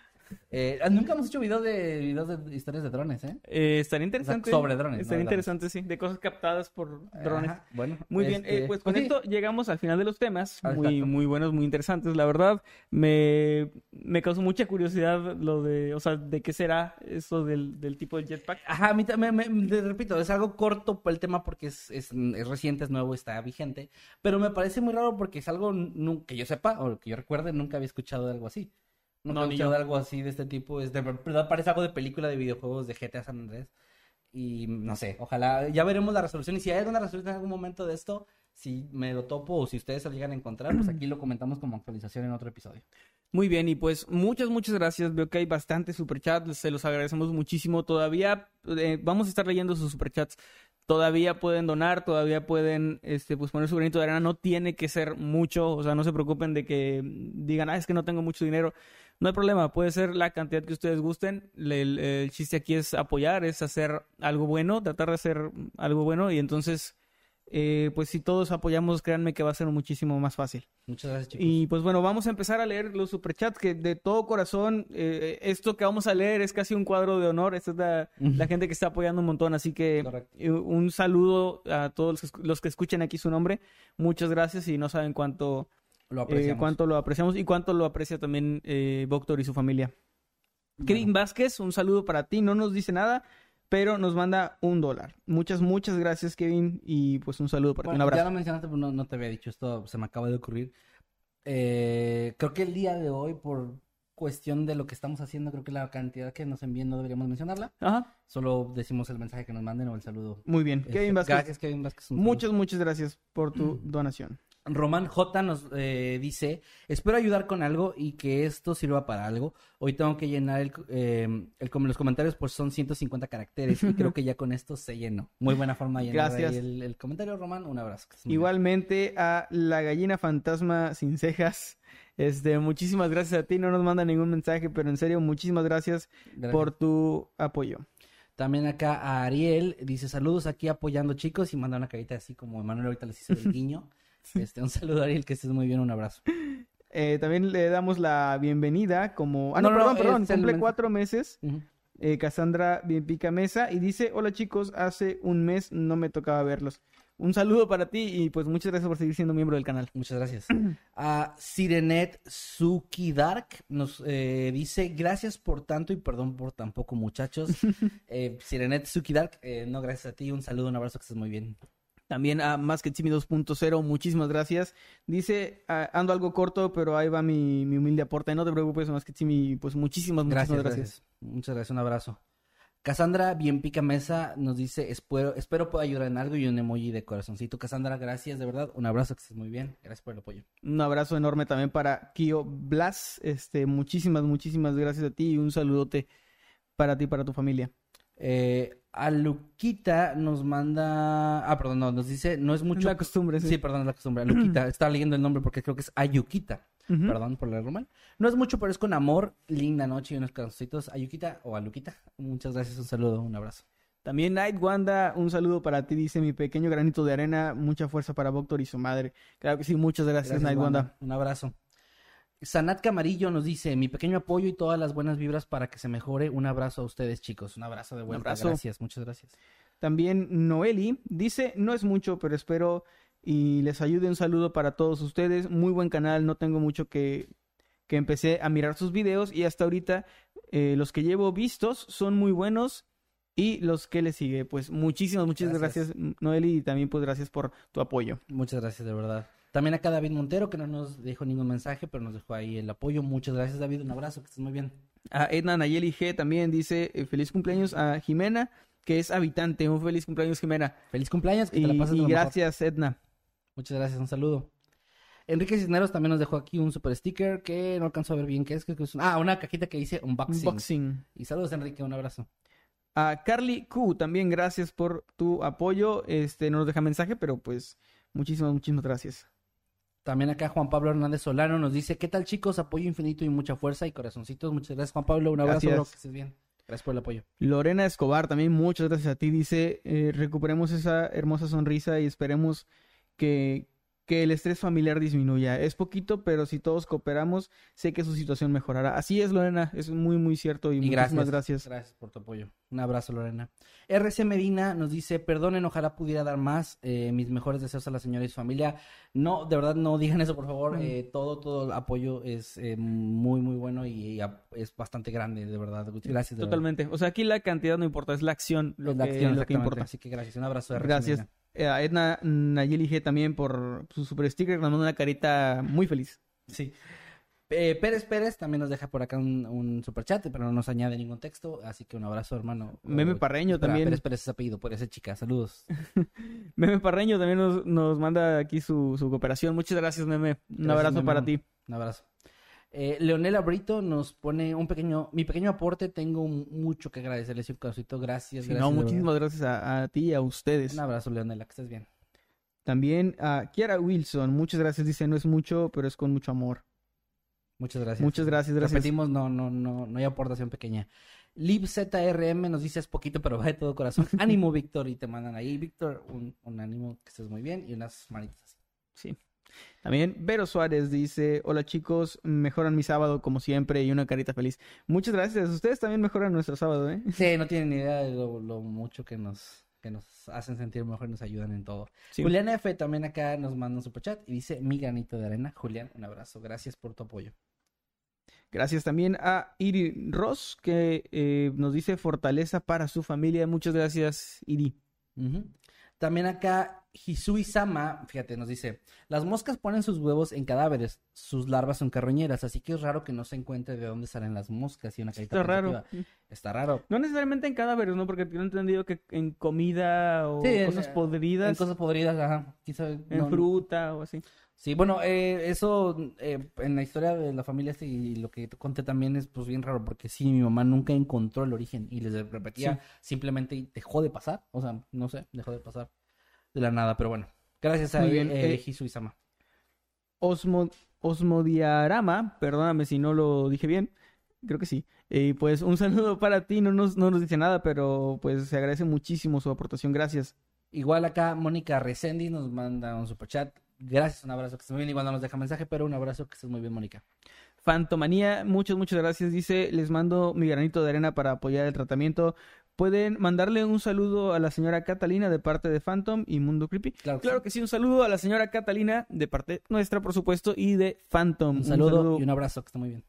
Eh, nunca hemos hecho videos de, videos de historias de drones, ¿eh? Eh, estaría interesante. sobre drones, no Estaría hablamos. interesante, sí. De cosas captadas por drones. Ajá, bueno. Muy bien, este, eh, pues con sí. esto llegamos al final de los temas, Ah, muy, exacto. muy buenos, muy interesantes, la verdad. Me, me causó mucha curiosidad lo de, o sea, de qué será eso del, del tipo de jetpack. Ajá, a mí también, me, me- te repito, es algo corto el tema porque es, es, es reciente, es nuevo, está vigente, pero me parece muy raro porque es algo que yo sepa o que yo recuerde, nunca había escuchado de algo así. Nunca No, había escuchado de algo así de este tipo, es de verdad parece algo de película de videojuegos de GTA San Andrés y no sé, ojalá, ya veremos la resolución y si hay alguna resolución en algún momento de esto, si me lo topo o si ustedes se lo llegan a encontrar, pues aquí lo comentamos como actualización en otro episodio. Muy bien, y pues muchas, muchas gracias. Veo que hay bastante superchats, se los agradecemos muchísimo. Todavía eh, vamos a estar leyendo sus superchats. Todavía pueden donar, todavía pueden este, pues poner su granito de arena. No tiene que ser mucho, o sea, no se preocupen de que digan, ah, es que no tengo mucho dinero. No hay problema, puede ser la cantidad que ustedes gusten. El, el chiste aquí es apoyar, es hacer algo bueno, tratar de hacer algo bueno. Y entonces, eh, pues si todos apoyamos, créanme que va a ser muchísimo más fácil. Muchas gracias, chicos. Y pues bueno, vamos a empezar a leer los superchats que de todo corazón, eh, esto que vamos a leer es casi un cuadro de honor. Esta es la, la gente que está apoyando un montón. Así que Correcto. eh, un saludo a todos los que, los que escuchen aquí su nombre. Muchas gracias y no saben cuánto, Lo eh, apreciamos. cuánto lo apreciamos y cuánto lo aprecia también Voctor y su familia. Kevin Vázquez, un saludo para ti. No nos dice nada, pero nos manda un dólar. Muchas, muchas gracias, Kevin. Y pues un saludo para ti. Bueno, Un abrazo. Ya lo mencionaste, pero no, no te había dicho esto, se me acaba de ocurrir. Eh, creo que el día de hoy, por cuestión de lo que estamos haciendo, creo que la cantidad que nos envíen no deberíamos mencionarla. Ajá, Solo decimos el mensaje que nos manden o el saludo. muy bien. Este, Kevin Vázquez. Gracias, Kevin Vázquez. un. Muchas, muchas gracias por tu donación. Román J nos eh, dice, espero ayudar con algo y que esto sirva para algo. Hoy tengo que llenar el, eh, el- como los comentarios, pues son 150 caracteres y creo que ya con esto se llenó. Muy buena forma de llenar Gracias. ahí el, el comentario, Román. Un abrazo. Igualmente a la gallina fantasma sin cejas. Este, muchísimas gracias a ti. No nos manda ningún mensaje, pero en serio, muchísimas gracias, Gracias. por tu apoyo. También acá a Ariel dice saludos aquí apoyando chicos y manda una carita así como Emanuel ahorita les hizo el guiño. Este, un saludo Ariel, que estés muy bien, un abrazo. Eh, también le damos la bienvenida como... Ah, no, No, no, perdón, no, perdón. Cumple cuatro meses. Ujú. Eh, Cassandra Bienpica Mesa y dice, hola chicos, hace un mes no me tocaba verlos. Un saludo para ti y pues muchas gracias por seguir siendo miembro del canal. Muchas gracias. A Sirenet Suki Dark nos eh, dice gracias por tanto y perdón por tan poco muchachos. Eh, Sirenet Suki Dark, no gracias a ti, un saludo, un abrazo, que estés muy bien. También a Más que Chimi 2.0, muchísimas gracias. Dice, ah, ando algo corto, pero ahí va mi, mi humilde aporte. No te preocupes, Más que Chimi, pues muchísimas, Gracias, muchísimas gracias. gracias. Muchas gracias, un abrazo. Cassandra Bien Pica Mesa nos dice, espero, espero pueda ayudar en algo y un emoji de corazoncito. Cassandra, gracias, de verdad. Un abrazo, que estés muy bien. Gracias por el apoyo. Un abrazo enorme también para Kio Blas. Este, muchísimas, muchísimas gracias a ti y un saludote para ti y para tu familia. Eh, a Luquita nos manda. Ah, perdón, no, nos dice, no es mucho. La costumbre, sí. Sí, perdón, es la costumbre. A Luquita, estaba leyendo el nombre porque creo que es Ayuquita. Perdón por leerlo mal. No es mucho, pero es con amor. Linda noche y unos calzoncitos. Ayuquita o a Luquita. Muchas gracias, un saludo, un abrazo. También Night Wanda, un saludo para ti, dice mi pequeño granito de arena, mucha fuerza para Voctor y su madre. Claro que sí, muchas gracias, Gracias, Night Wanda. Un abrazo. Sanat Camarillo nos dice, mi pequeño apoyo y todas las buenas vibras para que se mejore. Un abrazo a ustedes, chicos. Un abrazo de vuelta. abrazo. Gracias, muchas gracias. También Noeli dice, no es mucho, pero espero y les ayude un saludo para todos ustedes. Muy buen canal, no tengo mucho que, que empecé a mirar sus videos y hasta ahorita eh, los que llevo vistos son muy buenos y los que le sigue. Pues muchísimas, muchas Gracias. gracias, Noeli, y también pues gracias por tu apoyo. Muchas gracias, de verdad. También acá David Montero, que no nos dejó ningún mensaje, pero nos dejó ahí el apoyo. Muchas gracias, David. Un abrazo, que estés muy bien. A Edna Nayeli G también dice eh, feliz cumpleaños a Jimena, que es habitante. Un feliz cumpleaños, Jimena. Feliz cumpleaños, que Y, te la pases y mejor. gracias, Edna. Muchas gracias, un saludo. Enrique Cisneros también nos dejó aquí un super sticker que no alcanzo a ver bien qué es. Que es un- Ah, una cajita que dice unboxing. Unboxing. Y saludos, Enrique, un abrazo. A Carly Q también gracias por tu apoyo. Este no nos deja mensaje, pero pues muchísimas, muchísimas gracias. También acá Juan Pablo Hernández Solano nos dice, ¿qué tal chicos? Apoyo infinito y mucha fuerza y corazoncitos. Muchas gracias Juan Pablo, un abrazo, bro, que estés bien. Gracias por el apoyo. Lorena Escobar también muchas gracias a ti. Dice eh, recuperemos esa hermosa sonrisa y esperemos que, que el estrés familiar disminuya. Es poquito, pero si todos cooperamos, sé que su situación mejorará. Así es, Lorena, es muy, muy cierto y, Y muchísimas gracias. gracias. Por tu apoyo. Un abrazo, Lorena. RC Medina nos dice, perdonen, ojalá pudiera dar más. eh, mis mejores deseos a la señora y su familia. No, de verdad, no digan eso, por favor. Mm. eh, todo, todo el apoyo es eh, muy, muy bueno y, es bastante grande, de verdad. Gracias, de verdad. Totalmente. O sea, aquí la cantidad no importa, es la acción lo, Es la que, acción, lo que importa. Así que gracias. Un abrazo, RC Gracias. Medina. Eh, A Edna Nayeli G también por su super sticker, nos manda una carita muy feliz. Sí. Eh, Pérez Pérez también nos deja por acá un, un super chat, pero no nos añade ningún texto, así que un abrazo, hermano. Meme Parreño espera, también. Pérez Pérez es apellido, puede ser chica. Saludos. Meme Parreño también nos, nos manda aquí su, su cooperación. Muchas gracias, Meme. Un abrazo Meme. para ti. Un abrazo. Eh, Leonela Brito nos pone un pequeño, mi pequeño aporte, tengo mucho que agradecerles un casito, gracias, Sí, gracias. no, muchísimas gracias a, a ti y a ustedes. Un abrazo, Leonela, que estés bien. También a Kiara Wilson, muchas gracias. Dice, no es mucho, pero es con mucho amor. Muchas gracias. Muchas gracias, gracias. Repetimos, no, no, no, no hay aportación pequeña. LibZRM nos dice es poquito, pero va de todo corazón. Ánimo, Víctor, y te mandan ahí, Víctor, un, un ánimo, que estés muy bien, y unas manitas así. Sí. También Vero Suárez dice, hola chicos, mejoran mi sábado como siempre y una carita feliz. Muchas gracias. Ustedes también mejoran nuestro sábado, ¿eh? Sí, no tienen ni idea de lo, lo mucho que nos, que nos hacen sentir mejor y nos ayudan en todo. Sí. Julián F también acá nos manda un superchat y dice mi granito de arena. Julián, un abrazo. Gracias por tu apoyo. Gracias también a Iri Ross, que eh, nos dice fortaleza para su familia. Muchas gracias, Iri. También acá Hisui Sama, fíjate, nos dice, las moscas ponen sus huevos en cadáveres, sus larvas son carroñeras, así que es raro que no se encuentre de dónde salen las moscas y una carita Está raro. Está raro. No necesariamente en cadáveres, ¿no? Porque tengo entendido que en comida o Sí, en- cosas podridas, En cosas podridas, ajá. Quizá, en no- fruta o así. Sí, bueno, eh, eso eh, en la historia de la familia y lo que te conté también es pues bien raro porque sí, mi mamá nunca encontró el origen y les repetía, simplemente dejó de pasar, o sea, no sé, dejó de pasar de la nada, pero bueno, gracias a bien, eh, eh. Osmo, Osmodiarama, perdóname si no lo dije bien, creo que sí. Y pues un saludo para ti, no nos, no nos dice nada, pero pues se agradece muchísimo su aportación, gracias. Igual acá Mónica Resendi nos manda un superchat, gracias, un abrazo, que estés muy bien, igual no nos deja mensaje, pero un abrazo, que estés muy bien, Mónica. Fantomanía, muchas, muchas gracias. Dice, les mando mi granito de arena para apoyar el tratamiento. Pueden mandarle un saludo a la señora Catalina de parte de Phantom y Mundo Creepy. Claro que Claro sí. que sí, un saludo a la señora Catalina de parte nuestra, por supuesto, y de Phantom. Un saludo, y un abrazo, que está muy bien.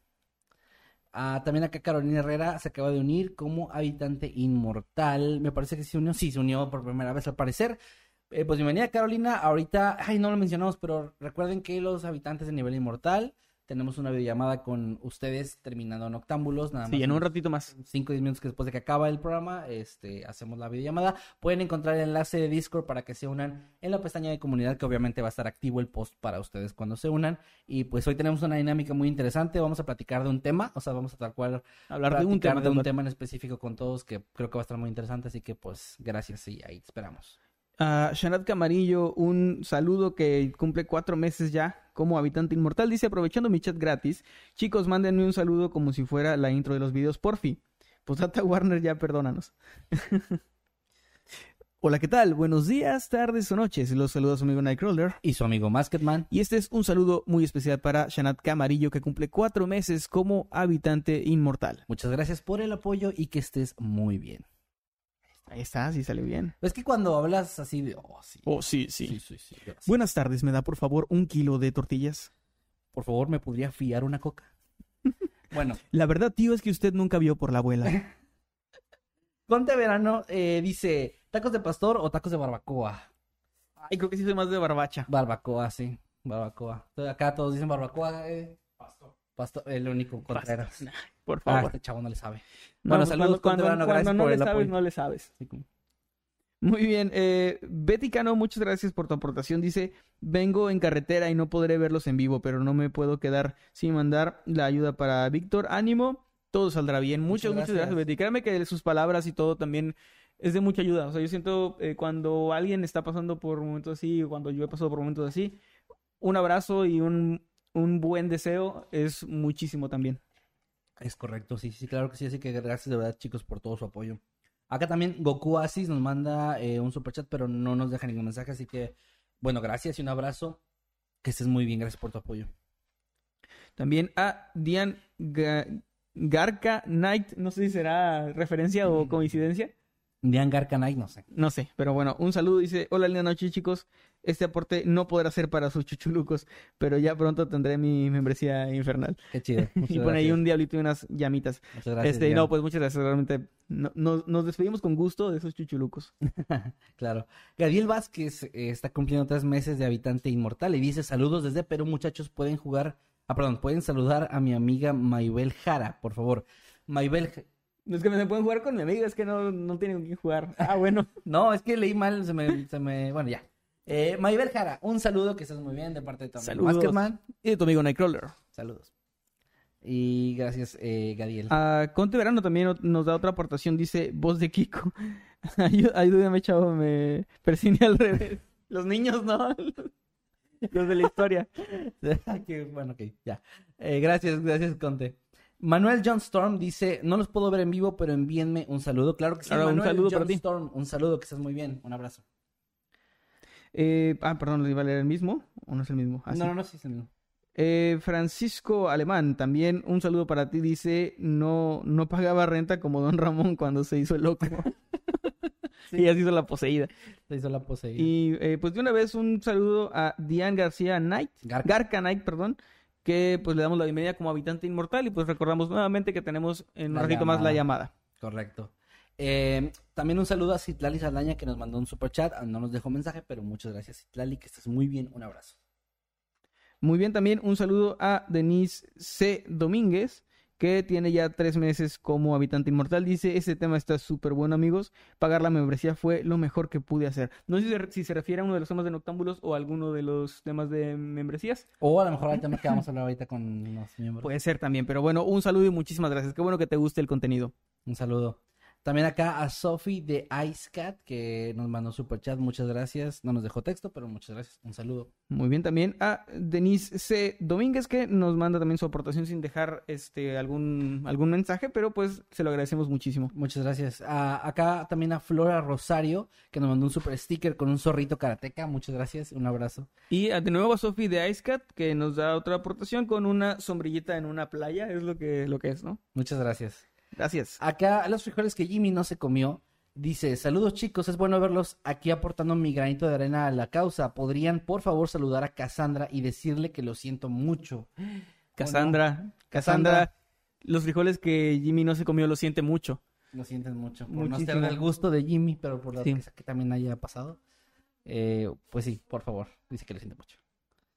Ah, también acá Carolina Herrera se acaba de unir como habitante inmortal. Me parece que se unió. Sí, se unió por primera vez al parecer. Eh, pues bienvenida Carolina. Ahorita, ay, no lo mencionamos, pero recuerden que los habitantes de nivel inmortal tenemos una videollamada con ustedes terminando en Octámbulos. Nada más Sí, en un ratito más. 5 o 10 minutos que después de que acaba el programa, este, hacemos la videollamada. Pueden encontrar el enlace de Discord para que se unan en la pestaña de comunidad, que obviamente va a estar activo el post para ustedes cuando se unan. Y pues hoy tenemos una dinámica muy interesante. Vamos a platicar de un tema, o sea, vamos a tal cual Hablar de un tema. de un tema en específico con todos que creo que va a estar muy interesante. Así que pues gracias y ahí te esperamos. A Shanat Camarillo, un saludo que cumple cuatro meses ya como habitante inmortal. Dice, aprovechando mi chat gratis, chicos, mándenme un saludo como si fuera la intro de los videos, porfi. Pues data Warner, ya perdónanos. Hola, ¿qué tal? Buenos días, tardes o noches. Los saluda su amigo Nightcrawler. Y su amigo Masketman. Y este es un saludo muy especial para Shanat Camarillo, que cumple cuatro meses como habitante inmortal. Muchas gracias por el apoyo y que estés muy bien. Ahí está, sí salió bien. Es que cuando hablas así de, oh, sí. Oh, sí, sí. sí, sí. Buenas tardes, ¿me da por favor un kilo de tortillas? Por favor, ¿me podría fiar una coca? bueno, La verdad, tío, es que usted nunca vio por la abuela. Conte Verano eh, dice, ¿tacos de pastor o tacos de barbacoa? Ay, creo que sí soy más de barbacha. Barbacoa, sí, barbacoa. Acá todos dicen barbacoa. Eh. Pastor. El único Contreras. Por Ah, favor. este chavo no le sabe. No, bueno, saludos, cuando, cuando no le sabes, apoyo. no le sabes. Muy bien. Eh, Betty Cano, muchas gracias por tu aportación. Dice, vengo en carretera y no podré verlos en vivo, pero no me puedo quedar sin mandar la ayuda para Víctor. Ánimo, todo saldrá bien. Muchas, Muchas muchas gracias, gracias. Betty. Créame que sus palabras y todo también es de mucha ayuda. O sea, yo siento eh, cuando alguien está pasando por momentos así, o cuando yo he pasado por momentos así, un abrazo y un, un buen deseo es muchísimo también. Es correcto, sí, sí, claro que sí. Así que gracias de verdad, chicos, por todo su apoyo. Acá también Goku Asis nos manda eh, un superchat, pero no nos deja ningún mensaje. Así que, bueno, gracias y un abrazo. Que estés muy bien, gracias por tu apoyo. También a Dian Ga- Garca Knight, no sé si será referencia o coincidencia, Dian Garcanay, no sé. no sé, pero bueno, un saludo, dice, hola linda noche chicos, este aporte no podrá ser para sus chuchulucos, pero ya pronto tendré mi membresía infernal. Qué chido. Y pone ahí un diablito y unas llamitas. Muchas gracias. este, no, pues muchas gracias, realmente no- no- nos despedimos con gusto de esos chuchulucos. Claro. Gabriel Vázquez eh, está cumpliendo tres meses de habitante inmortal y dice saludos desde Perú, muchachos, pueden jugar, ah, perdón, pueden saludar a mi amiga Maybel Jara, por favor. Maybel, No es que me pueden jugar con mi amiga, es que no, no tienen con quién jugar. Ah, bueno. no, es que leí mal, se me, se me, bueno, ya. Eh, Maybel Jara, un saludo, que estés muy bien de parte de tu amigo. Maskerman. Y de tu amigo Nightcrawler. Saludos. Y gracias, eh, Gadiel. A Conte Verano también nos da otra aportación, dice voz de Kiko. Ayú- Ayúdame, chavo, me persigne al revés. Los niños, ¿no? Los de la historia. Que, bueno, ok, ya. Eh, gracias, gracias, Conte. Manuel John Storm dice, no los puedo ver en vivo, pero envíenme un saludo. Claro que sí, Claro, un Manuel saludo John para ti. Storm, un saludo, que estés muy bien, un abrazo. Eh, ah, perdón, ¿le iba a leer el mismo? ¿O no es el mismo? Ah, sí. no, no, no, sí, sí, no. Eh, Francisco Alemán, también un saludo para ti. Dice, no, no pagaba renta como Don Ramón cuando se hizo el loco. Y ya se hizo la poseída. Se hizo la poseída. Y eh, pues de una vez un saludo a Diane García Knight, Garca. Garca Knight, perdón, que pues le damos la bienvenida como habitante inmortal y pues recordamos nuevamente que tenemos en un La ratito más la llamada. Correcto. Eh, también un saludo a Citlali Saldaña que nos mandó un super chat. No nos dejó mensaje, pero muchas gracias, Citlali, que estés muy bien. Un abrazo. Muy bien, también un saludo a Denise C. Domínguez, que tiene ya tres meses como habitante inmortal. Dice, ese tema está súper bueno, amigos. Pagar la membresía fue lo mejor que pude hacer. No sé si se, si se refiere a uno de los temas de Noctámbulos o a alguno de los temas de membresías. O a lo mejor al tema que vamos a hablar ahorita con los miembros. Puede ser también, pero bueno, un saludo y muchísimas gracias. Qué bueno que te guste el contenido. Un saludo. También acá a Sophie de IceCat, que nos mandó super chat. Muchas gracias. No nos dejó texto, pero muchas gracias. Un saludo. Muy bien, también a Denise C. Domínguez, que nos manda también su aportación sin dejar este algún, algún mensaje, pero pues se lo agradecemos muchísimo. Muchas gracias. A- acá también a Flora Rosario, que nos mandó un super sticker con un zorrito karateca. Muchas gracias. Un abrazo. Y a- de nuevo a Sophie de Icecat, que nos da otra aportación con una sombrillita en una playa, es lo que, lo que es, ¿no? Muchas gracias. Gracias. Acá los frijoles que Jimmy no se comió. Dice, saludos chicos, es bueno verlos aquí aportando mi granito de arena a la causa. ¿Podrían por favor saludar a Cassandra y decirle que lo siento mucho? Cassandra, Cassandra. Cassandra, los frijoles que Jimmy no se comió lo siente mucho. Lo sienten mucho. Por no Muchísimo. estar del gusto de Jimmy, pero por lo Sí. que, que también haya pasado. Eh, pues sí, por favor, dice que lo siente mucho.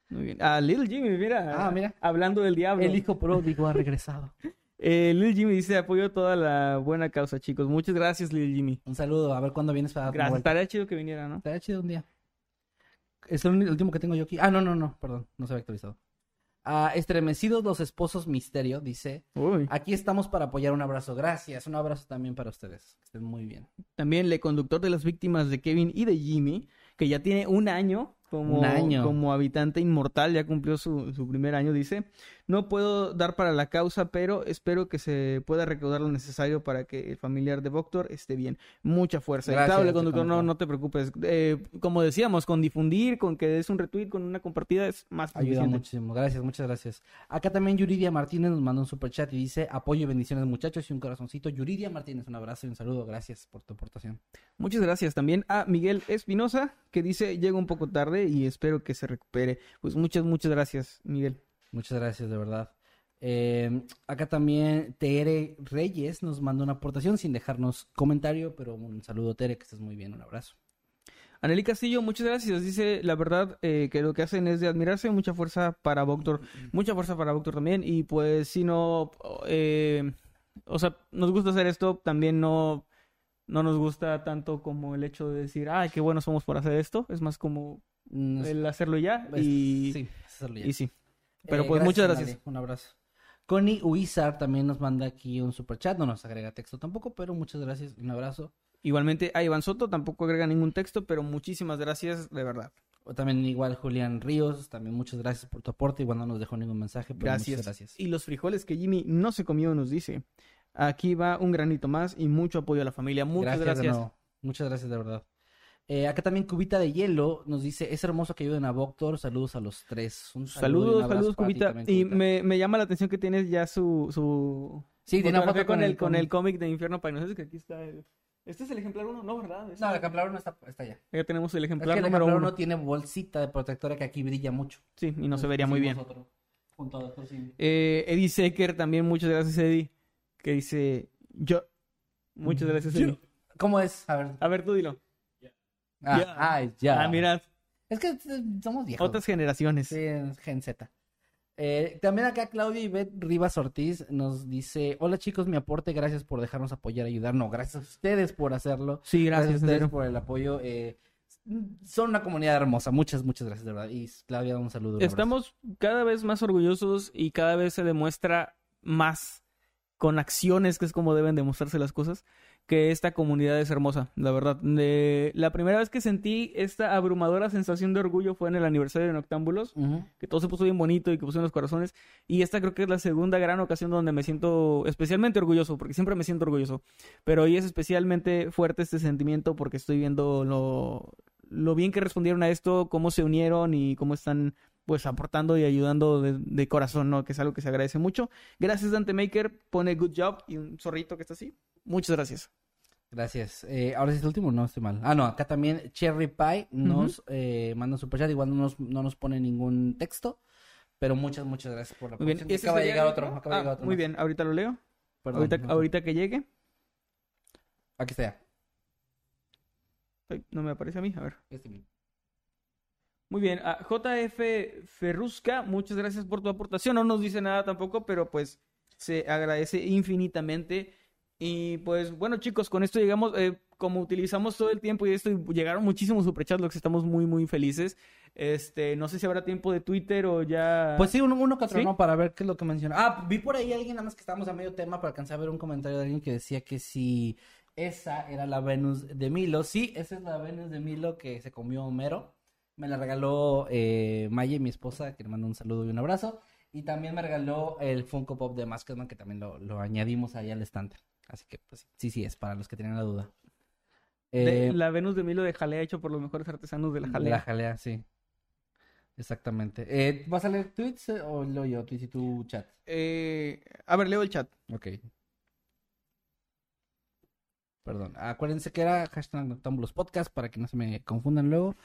Muy bien. A Little Jimmy, mira. Ah, mira. Hablando del diablo. El hijo pródigo ha regresado. Eh, Little Jimmy dice, apoyo toda la buena causa, chicos. Muchas gracias, Little Jimmy. Un saludo, a ver cuándo vienes para Gracias. Estaría chido que viniera, ¿no? Estaría chido un día. Es el último que tengo yo aquí. Ah, no, no, no, perdón, no se había actualizado. Ah, estremecidos los esposos misterio, dice. Uy. Aquí estamos para apoyar un abrazo. Gracias, un abrazo también para ustedes. Que estén muy bien. También el conductor de las víctimas de Kevin y de Jimmy, que ya tiene un año como, Un año. como habitante inmortal, ya cumplió su, su primer año, dice, no puedo dar para la causa, pero espero que se pueda recaudar lo necesario para que el familiar de Voctor esté bien. Mucha fuerza. Gracias, el conductor, no, no te preocupes. Eh, como decíamos, con difundir, con que des un retweet, con una compartida, es más Ayuda suficiente. muchísimo. Gracias, muchas gracias. Acá también Yuridia Martínez nos mandó un super chat y dice apoyo y bendiciones muchachos y un corazoncito. Yuridia Martínez, un abrazo y un saludo. Gracias por tu aportación. Muchas gracias también a Miguel Espinosa, que dice, llega un poco tarde y espero que se recupere. Pues muchas, muchas gracias, Miguel. Muchas gracias, de verdad. Eh, acá también Tere Reyes nos manda una aportación sin dejarnos comentario, pero un saludo Tere, que estés muy bien, un abrazo. Aneli Castillo, muchas gracias. Dice, la verdad, eh, que lo que hacen es de admirarse. Mucha fuerza para Voctor. Mucha fuerza para Voctor también. Y pues, si no, eh, o sea, nos gusta hacer esto, también no, no nos gusta tanto como el hecho de decir, ay, qué bueno somos por hacer esto. Es más como el hacerlo ya. Y sí, hacerlo ya. y sí. Pero Eh, pues muchas gracias. Un abrazo. Connie Uizar también nos manda aquí un super chat, no nos agrega texto tampoco, pero muchas gracias, un abrazo. Igualmente a Iván Soto tampoco agrega ningún texto, pero muchísimas gracias, de verdad. O También igual Julián Ríos, también muchas gracias por tu aporte, igual no nos dejó ningún mensaje, pero Gracias. muchas gracias. Y los frijoles que Jimmy no se comió nos dice. Aquí va un granito más y mucho apoyo a la familia. Muchas gracias. Muchas gracias de verdad. Eh, acá también Cubita de Hielo nos dice, es hermoso que ayuden a Voctor, saludos a los tres. Un saludo Saludos, saludos, para ti Cubita. Y Cubita. me, me llama la atención que tienes ya su, su Sí, tiene una foto con, el, con el cómic de Infierno Painosos, que aquí está. el- Este es el ejemplar uno, ¿no? ¿Verdad? Este- No, el ejemplar no está, está allá. Ya tenemos el Es ejemplar que el número ejemplar uno. uno tiene bolsita de protectora que aquí brilla mucho. Sí, y no se vería muy bien. Pusimos otro junto a otro, sí. Eh, Eddie Secker también, muchas gracias, Eddie. Que dice, yo. Muchas gracias, Eddie. ¿Cómo es? A ver. A ver, tú dilo. Ah, Ya. ah, ya. Ah, mira, Es que somos viejos. otras generaciones. Sí, Gen Z. Eh, también acá Claudia Ivette Rivas Ortiz nos dice, hola chicos, mi aporte, gracias por dejarnos apoyar, ayudar. No, gracias a ustedes por hacerlo. Sí, gracias, Gracias a ustedes por el apoyo. eh, son una comunidad hermosa. Muchas, muchas gracias, de verdad. Y Claudia, un saludo. un. Estamos cada vez más orgullosos y cada vez se demuestra más con acciones, que es como deben demostrarse las cosas, que esta comunidad es hermosa, la verdad. De- la primera vez que sentí esta abrumadora sensación de orgullo fue en el aniversario de Noctámbulos, que todo se puso bien bonito y que pusieron los corazones. Y esta creo que es la segunda gran ocasión donde me siento especialmente orgulloso, porque siempre me siento orgulloso. Pero hoy es especialmente fuerte este sentimiento porque estoy viendo lo, lo bien que respondieron a esto, cómo se unieron y cómo están pues aportando y ayudando de, de corazón, ¿no? Que es algo que se agradece mucho. Gracias Dante Maker, pone good job y un zorrito que está así. Muchas gracias. Gracias. Eh, ahora sí es el último, no estoy mal. Ah, no, acá también Cherry Pie nos eh, manda un superchat. Igual no nos, no nos pone ningún texto. Pero muchas, muchas gracias por la Muy bien. aportación. ¿Ese Acaba de llegar otro. Acaba de Ah, llegar otro muy más. bien, ahorita lo leo. Perdón, ahorita, no. ahorita que llegue. Aquí está ya. Ay, no me aparece a mí, a ver. Este mismo. Muy bien, a JF Ferrusca, muchas gracias por tu aportación. No nos dice nada tampoco, pero pues se agradece infinitamente. Y pues bueno, chicos, con esto llegamos, eh, como utilizamos todo el tiempo y esto, llegaron muchísimos superchats, lo que estamos muy, muy felices. Este, no sé si habrá tiempo de Twitter o ya. Pues sí, uno, uno que otro, ¿Sí? ¿no? Para ver qué es lo que menciona. Ah, vi por ahí alguien, nada más que estábamos a medio tema, para alcanzar a ver un comentario de alguien que decía que si esa era la Venus de Milo. Sí, esa es la Venus de Milo que se comió Homero. Me la regaló eh, Maye, mi esposa, que le mando un saludo y un abrazo. Y también me regaló el Funko Pop de Masketman, que también lo, lo añadimos ahí al estante. Así que, pues sí, sí, es para los que tenían la duda. De- Eh, la Venus de Milo de Jalea hecho por los mejores artesanos de la de Jalea. La jalea, sí. Exactamente. Eh, ¿Vas a leer tweets eh, o leo yo, tweets y tu chat? Eh, a ver, leo el chat. Ok. Perdón. Acuérdense que era hashtag Noctámbulos Podcast para que no se me confundan luego.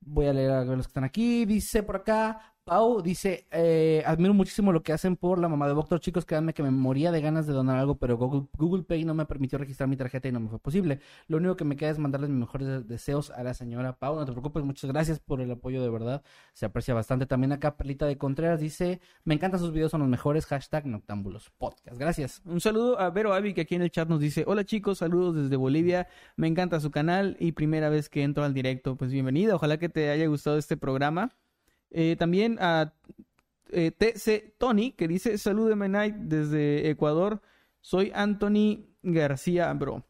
Voy a leer a los que están aquí. Dice por acá, Pau, dice, eh, admiro muchísimo lo que hacen por la mamá de Doctor. Chicos, créanme que me moría de ganas de donar algo, pero Google, Pay no me permitió registrar mi tarjeta y no me fue posible. Lo único que me queda es mandarles mis mejores de- deseos a la señora Pau. No te preocupes, muchas gracias por el apoyo de verdad. Se aprecia bastante. También acá Perlita de Contreras dice, me encantan sus videos, son los mejores. Hashtag Noctámbulos Podcast. Gracias. Un saludo a Vero Avi, que aquí en el chat nos dice: Hola chicos, saludos desde Bolivia. Me encanta su canal y primera vez que entro al directo. Pues bienvenida, ojalá que te haya gustado este programa. Eh, también a eh, TC Tony, que dice: Salúdeme, Night, desde Ecuador. Soy Anthony García, bro.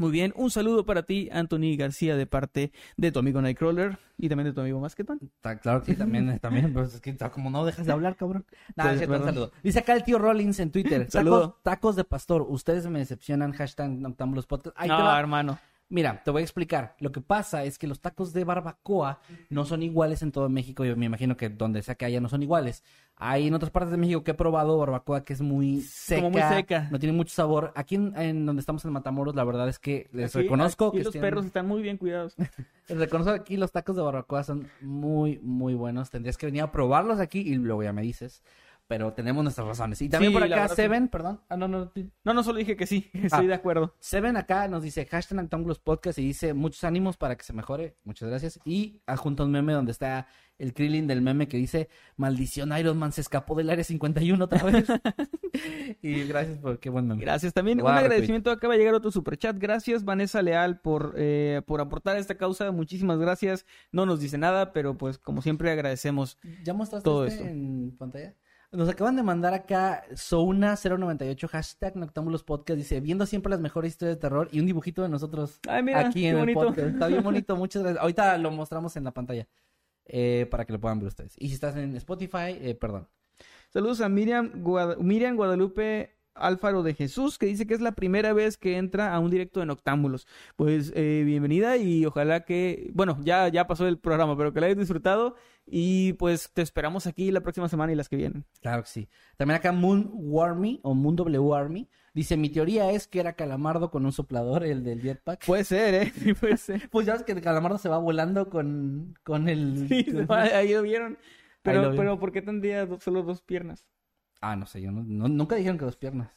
Muy bien, un saludo para ti, Anthony García, de parte de tu amigo Nightcrawler y también de tu amigo Masketman. Está claro que sí, también, también, pero es que está como no dejas de hablar, cabrón. Nada, un saludo. Dice acá el tío Rollins en Twitter. Saludo. Tacos, tacos de pastor. Ustedes me decepcionan. Hashtag Noctámbulos Podcast. Ahí te no, va. hermano. Mira, te voy a explicar. Lo que pasa es que los tacos de barbacoa no son iguales en todo México. Yo me imagino que donde sea que haya no son iguales. Hay en otras partes de México que he probado barbacoa que es muy seca. Como muy seca. No tiene mucho sabor. Aquí en, en donde estamos en Matamoros, la verdad es que les Aquí- reconozco aquí que los tienen- perros están muy bien cuidados. les reconozco aquí los tacos de barbacoa son muy, muy buenos. Tendrías que venir a probarlos aquí y luego ya me dices. Pero tenemos nuestras razones. Y también Sí, por acá. Seven, perdón. Ah, no, no, No, no, solo dije que sí, estoy Ah. de acuerdo. Seven acá nos dice hashtag Noctámbulos Podcast y dice muchos ánimos para que se mejore. Muchas gracias. Y adjunta un meme donde está el Krillin del meme que dice maldición Iron Man se escapó del área 51 otra vez. y gracias por qué buen meme. Gracias. También un agradecimiento. Acaba de llegar otro superchat. Gracias, Vanessa Leal, por, eh, por aportar a esta causa. Muchísimas gracias. No nos dice nada, pero pues como siempre agradecemos. ¿Ya mostraste Todo este esto. en pantalla? Nos acaban de mandar acá Souna098, hashtag Noctámbulos Podcast. Dice, viendo siempre las mejores historias de terror y un dibujito de nosotros Ay, mira, aquí en el podcast. Está bien bonito, muchas gracias. Ahorita lo mostramos en la pantalla eh, para que lo puedan ver ustedes. Y si estás en Spotify, eh, perdón. Saludos a Miriam, Guada- Miriam Guadalupe Álvaro de Jesús, que dice que es la primera vez que entra a un directo de Noctámbulos. Pues eh, bienvenida y ojalá que, bueno, ya, ya pasó el programa, pero que la hayas disfrutado y pues te esperamos aquí la próxima semana y las que vienen. Claro que sí. También acá Moon Warmy o Moon W Army dice, mi teoría es que era Calamardo con un soplador, el del jetpack. Puede ser, ¿eh? Sí, puede ser. Pues ya ves que el Calamardo se va volando con, con el... Sí, ahí lo vieron. Pero, lo vieron. pero ¿por qué tendría solo dos piernas? Ah, no sé, yo no, no- nunca dijeron que dos piernas.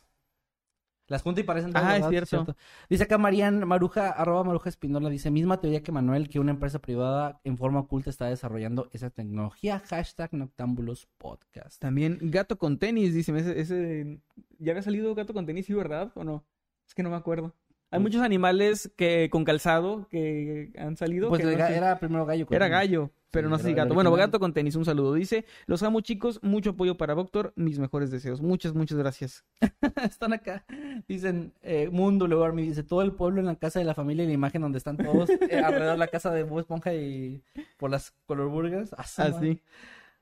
Las junta y parecen dos, Ah, es cierto. Dice acá Marian Maruja, arroba Maruja Espinola, dice, misma teoría que Manuel, que una empresa privada en forma oculta está desarrollando esa tecnología. Hashtag Noctámbulos Podcast. También gato con tenis, dice. Ese, ese- ¿Ya había salido gato con tenis, sí, verdad? ¿O no? Es que no me acuerdo. Hay muchos animales que con calzado que han salido. Pues que el no ga- sé- era primero gallo. con Era tenis. gallo, pero Sí, no sé si gato. Bueno, gato con tenis, un saludo. Dice, los amo chicos, mucho apoyo para Doctor, mis mejores deseos. Muchas, muchas gracias. Están acá. Dicen, eh, Mundo luego Army dice, todo el pueblo en la casa de la familia y la imagen donde están todos eh, alrededor de la casa de Bob Esponja y por las color burgers. Ah, su Así.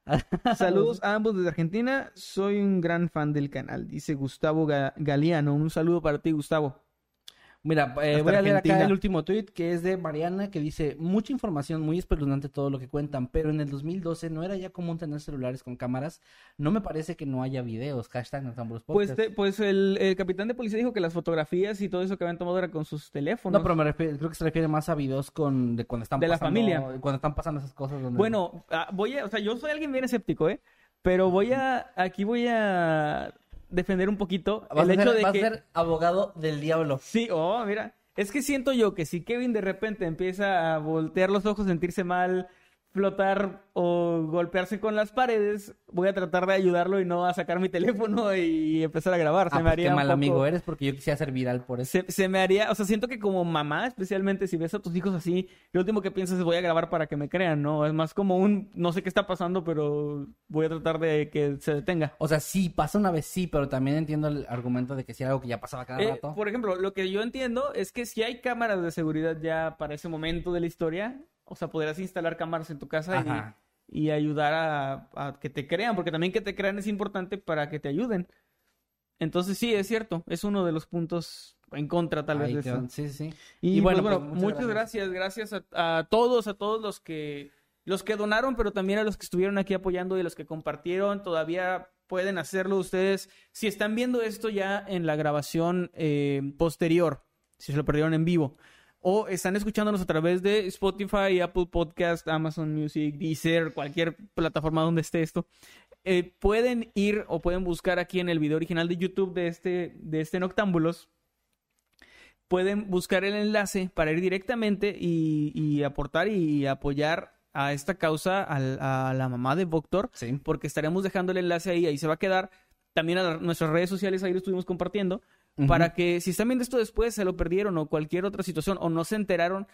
Saludos a ambos desde Argentina. Soy un gran fan del canal, dice Gustavo Ga- Galeano. Un saludo para ti, Gustavo. Mira, eh, voy a leer acá el último tweet que es de Mariana que dice, mucha información, muy espeluznante todo lo que cuentan, pero en el 2012 no era ya común tener celulares con cámaras. No me parece que no haya videos. Hashtag Noctámbulos Pues, Podcast. te- pues el, el capitán de policía dijo que las fotografías y todo eso que habían tomado era con sus teléfonos. No, pero me refiero- creo que se refiere más a videos con de cuando están De la pasando- familia. Cuando están pasando esas cosas. donde- Bueno, ah, voy a, o sea, yo soy alguien bien escéptico, ¿eh? Pero voy a, aquí voy a defender un poquito vas, el a, hecho de vas que... a ser abogado del diablo. Sí, oh, mira. Es que siento yo que si Kevin de repente empieza a voltear los ojos, sentirse mal, flotar o golpearse con las paredes, voy a tratar de ayudarlo y no a sacar mi teléfono y empezar a grabar. Se Ah, me pues haría qué mal poco- amigo eres porque yo quisiera ser viral por eso. Se, se me haría, o sea, siento que como mamá, especialmente si ves a tus hijos así, lo último que piensas es voy a grabar para que me crean, ¿no? Es más como un, no sé qué está pasando, pero voy a tratar de que se detenga. O sea, sí, pasa una vez sí, pero también entiendo el argumento de que si era algo que ya pasaba cada Eh, rato. por ejemplo, lo que yo entiendo es que si hay cámaras de seguridad ya para ese momento de la historia, o sea, podrás instalar cámaras en tu casa y, y ayudar a, a que te crean, porque también que te crean es importante para que te ayuden. Entonces sí, es cierto, es uno de los puntos en contra tal vez Ahí de. Sí, sí. Y, Y bueno, bueno, pues, pues, muchas, muchas gracias, gracias a, a todos, a todos los que los que donaron, pero también a los que estuvieron aquí apoyando y a los que compartieron. Todavía pueden hacerlo ustedes si están viendo esto ya en la grabación eh, posterior, si se lo perdieron en vivo. O están escuchándonos a través de Spotify, Apple Podcast, Amazon Music, Deezer, cualquier plataforma donde esté esto. Eh, pueden ir o pueden buscar aquí en el video original de YouTube de este, de este Noctámbulos pueden buscar el enlace para ir directamente y, y aportar y apoyar a esta causa a, la mamá de Voctor, Sí. porque estaremos dejando el enlace ahí, ahí se va a quedar. También a la- nuestras redes sociales ahí lo estuvimos compartiendo, Para que si están viendo esto después, se lo perdieron o cualquier otra situación o no se enteraron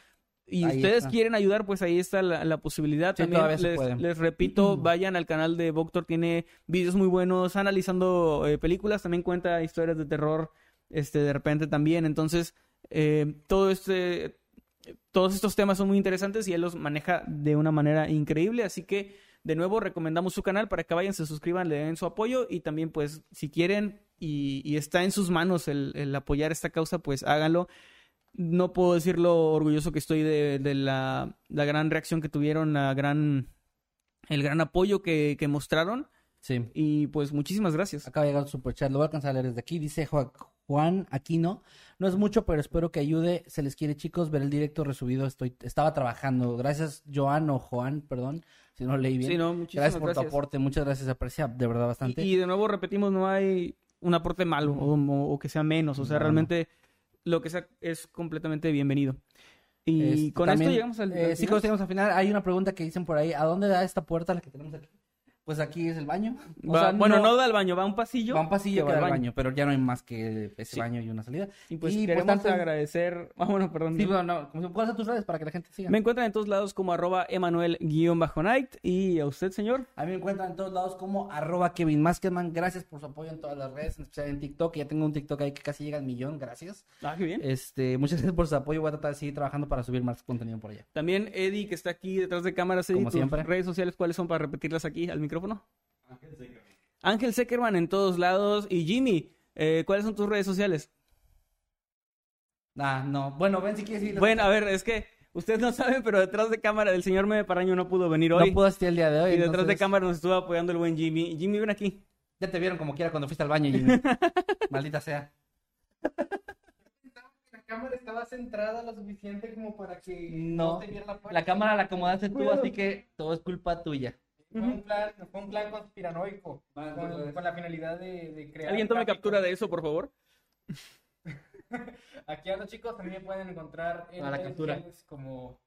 y Ahí ustedes está. quieren ayudar, pues ahí está la, la posibilidad. Sí, También les repito, vayan al canal de Voctor, tiene videos muy buenos analizando eh, películas, también cuenta historias de terror, este, de repente también. Entonces, eh, todo este, todos estos temas son muy interesantes y él los maneja de una manera increíble. Así que, de nuevo, recomendamos su canal para que vayan, se suscriban, le den su apoyo y también, pues, si quieren y, y está en sus manos el, el apoyar esta causa, pues háganlo. No puedo decir lo orgulloso que estoy de, de la, la gran reacción que tuvieron, la gran, el gran apoyo que, que mostraron. Sí. Y pues muchísimas gracias. Acaba de llegar el superchat, lo voy a alcanzar a leer desde aquí. Dice Juan Aquino. No es mucho, pero espero que ayude. Se les quiere, chicos. Ver el directo resubido. Estoy, estaba trabajando. Gracias, Joan o Juan, perdón, si no leí bien. Sí, no, muchísimas gracias por tu gracias. aporte. Muchas gracias. Se aprecia de verdad bastante. Y, y de nuevo repetimos, no hay un aporte malo o, o- o que sea menos. O sea, No, no. realmente lo que sea es completamente bienvenido. Y Este, con también, esto llegamos al, eh, al sí, final. con esto llegamos al final. Hay una pregunta que dicen por ahí. ¿A dónde da esta puerta la que tenemos aquí? Pues aquí es el baño. O Va- sea, bueno, no... da al baño, va a un pasillo. Va un pasillo que va al al baño, pero ya no hay más que ese Sí. baño y una salida. Y pues Y, pues, queremos tanto- agradecer. Ah, bueno, perdón. Sí, no, como si- ¿cuáles son tus redes para que la gente siga? Me encuentran en todos lados como arroba Emanuel-Night. Y a usted, señor. A mí me encuentran en todos lados como arroba Kevin Maskerman. Gracias por su apoyo en todas las redes, en especial en TikTok. Ya tengo un TikTok ahí que casi llega al millón, gracias. Ah, qué bien. Este, muchas gracias por su apoyo. Voy a tratar de seguir trabajando para subir más contenido por allá. También Eddie, que está aquí detrás de cámaras. Eddie, Como siempre. redes sociales, ¿cuáles son para repetirlas aquí al micrófono? Ángel Seckerman en todos lados. Y Jimmy, eh, ¿cuáles son tus redes sociales? Ah, no. Bueno, ven si quieres ir. Bueno, a ver, es que ustedes no saben, pero detrás de cámara el señor Meme Paraño no pudo venir no hoy. puedo asistir el día de hoy. y detrás de cámara nos estuvo apoyando el buen Jimmy. Jimmy, ven aquí. Ya te vieron como quiera cuando fuiste al baño, Jimmy. Maldita sea. La cámara estaba centrada lo suficiente como para que No. te viera la puerta. La cámara la acomodaste tú, así que todo es culpa tuya. Fue un plan, fue un plan conspiranoico Vale, con, con la finalidad de, de crear. Alguien tome tráfico. captura de eso, por favor. Aquí ando, chicos. También me pueden encontrar en A la captura. como.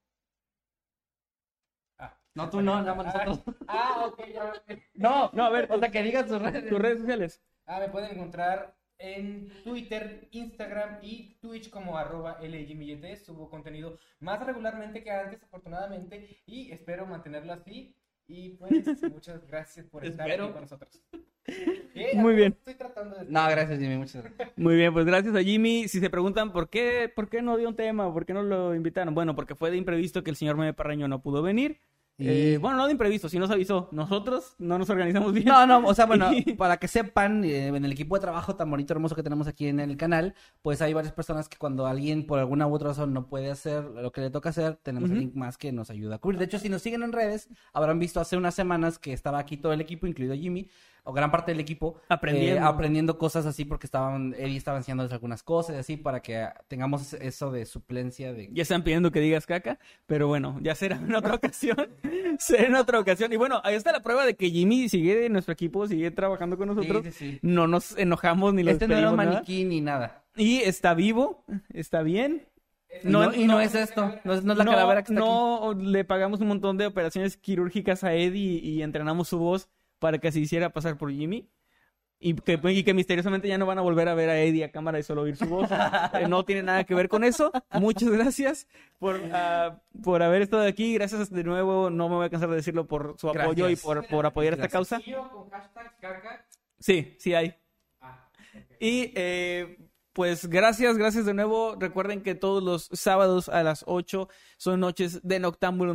Ah. No, tú no, nada más nosotros. Ah, ok, ya. No, No, a ver, o sea, que digas tus redes. tus redes sociales. Ah, me pueden encontrar en Twitter, Instagram y Twitch como arroba LJMillet. Subo contenido más regularmente que antes, afortunadamente, y espero mantenerlo así. Y pues, muchas gracias por estar Espero. aquí con nosotros. Muy bien. Estoy tratando de... No, gracias, Jimmy, muchas gracias. Muy bien, pues gracias a Jimmy. Si se preguntan por qué, por qué no dio un tema, por qué no lo invitaron, bueno, porque fue de imprevisto que el señor Meme Parraño no pudo venir. Y- Eh, bueno, no de imprevisto, sí nos avisó. Nosotros no nos organizamos bien. No, no, o sea, bueno, para que sepan, eh, en el equipo de trabajo tan bonito, hermoso que tenemos aquí en el canal, pues hay varias personas que cuando alguien por alguna u otra razón no puede hacer lo que le toca hacer, tenemos a Ujú. alguien más que nos ayuda a cubrir. De hecho, si nos siguen en redes, habrán visto hace unas semanas que estaba aquí todo el equipo, incluido Jimmy, o gran parte del equipo, Aprendiendo. eh, aprendiendo cosas así porque estaban, Eddie estaba enseñándoles algunas cosas y así para que tengamos eso de suplencia de... Ya están pidiendo que digas caca, pero bueno, ya será en otra ocasión. será en otra ocasión. Y bueno, ahí está la prueba de que Jimmy sigue en nuestro equipo, sigue trabajando con nosotros. Sí, sí, sí. No nos enojamos ni lo Este no era un maniquí ni nada. Y está vivo, está bien. No, y no es esto, no es, no es la calavera que está aquí. no le pagamos un montón de operaciones quirúrgicas a Eddie y, y entrenamos su voz para que se hiciera pasar por Jimmy. Y que, y que misteriosamente ya no van a volver a ver a Eddie a cámara y solo oír su voz. Eh, no tiene nada que ver con eso. Muchas gracias por, ah, por haber estado aquí. Gracias de nuevo, no me voy a cansar de decirlo, por su apoyo y por, por apoyar esta causa. Con hashtag caca. Sí, sí hay. Ah, Y eh, pues gracias, gracias de nuevo. Recuerden que todos los sábados a las 8 son noches de Noctámbulo.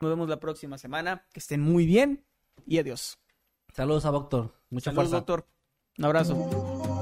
Nos vemos la próxima semana. Que estén muy bien y adiós. Saludos a Doctor. Mucha Saludos, fuerza. doctor. Un abrazo.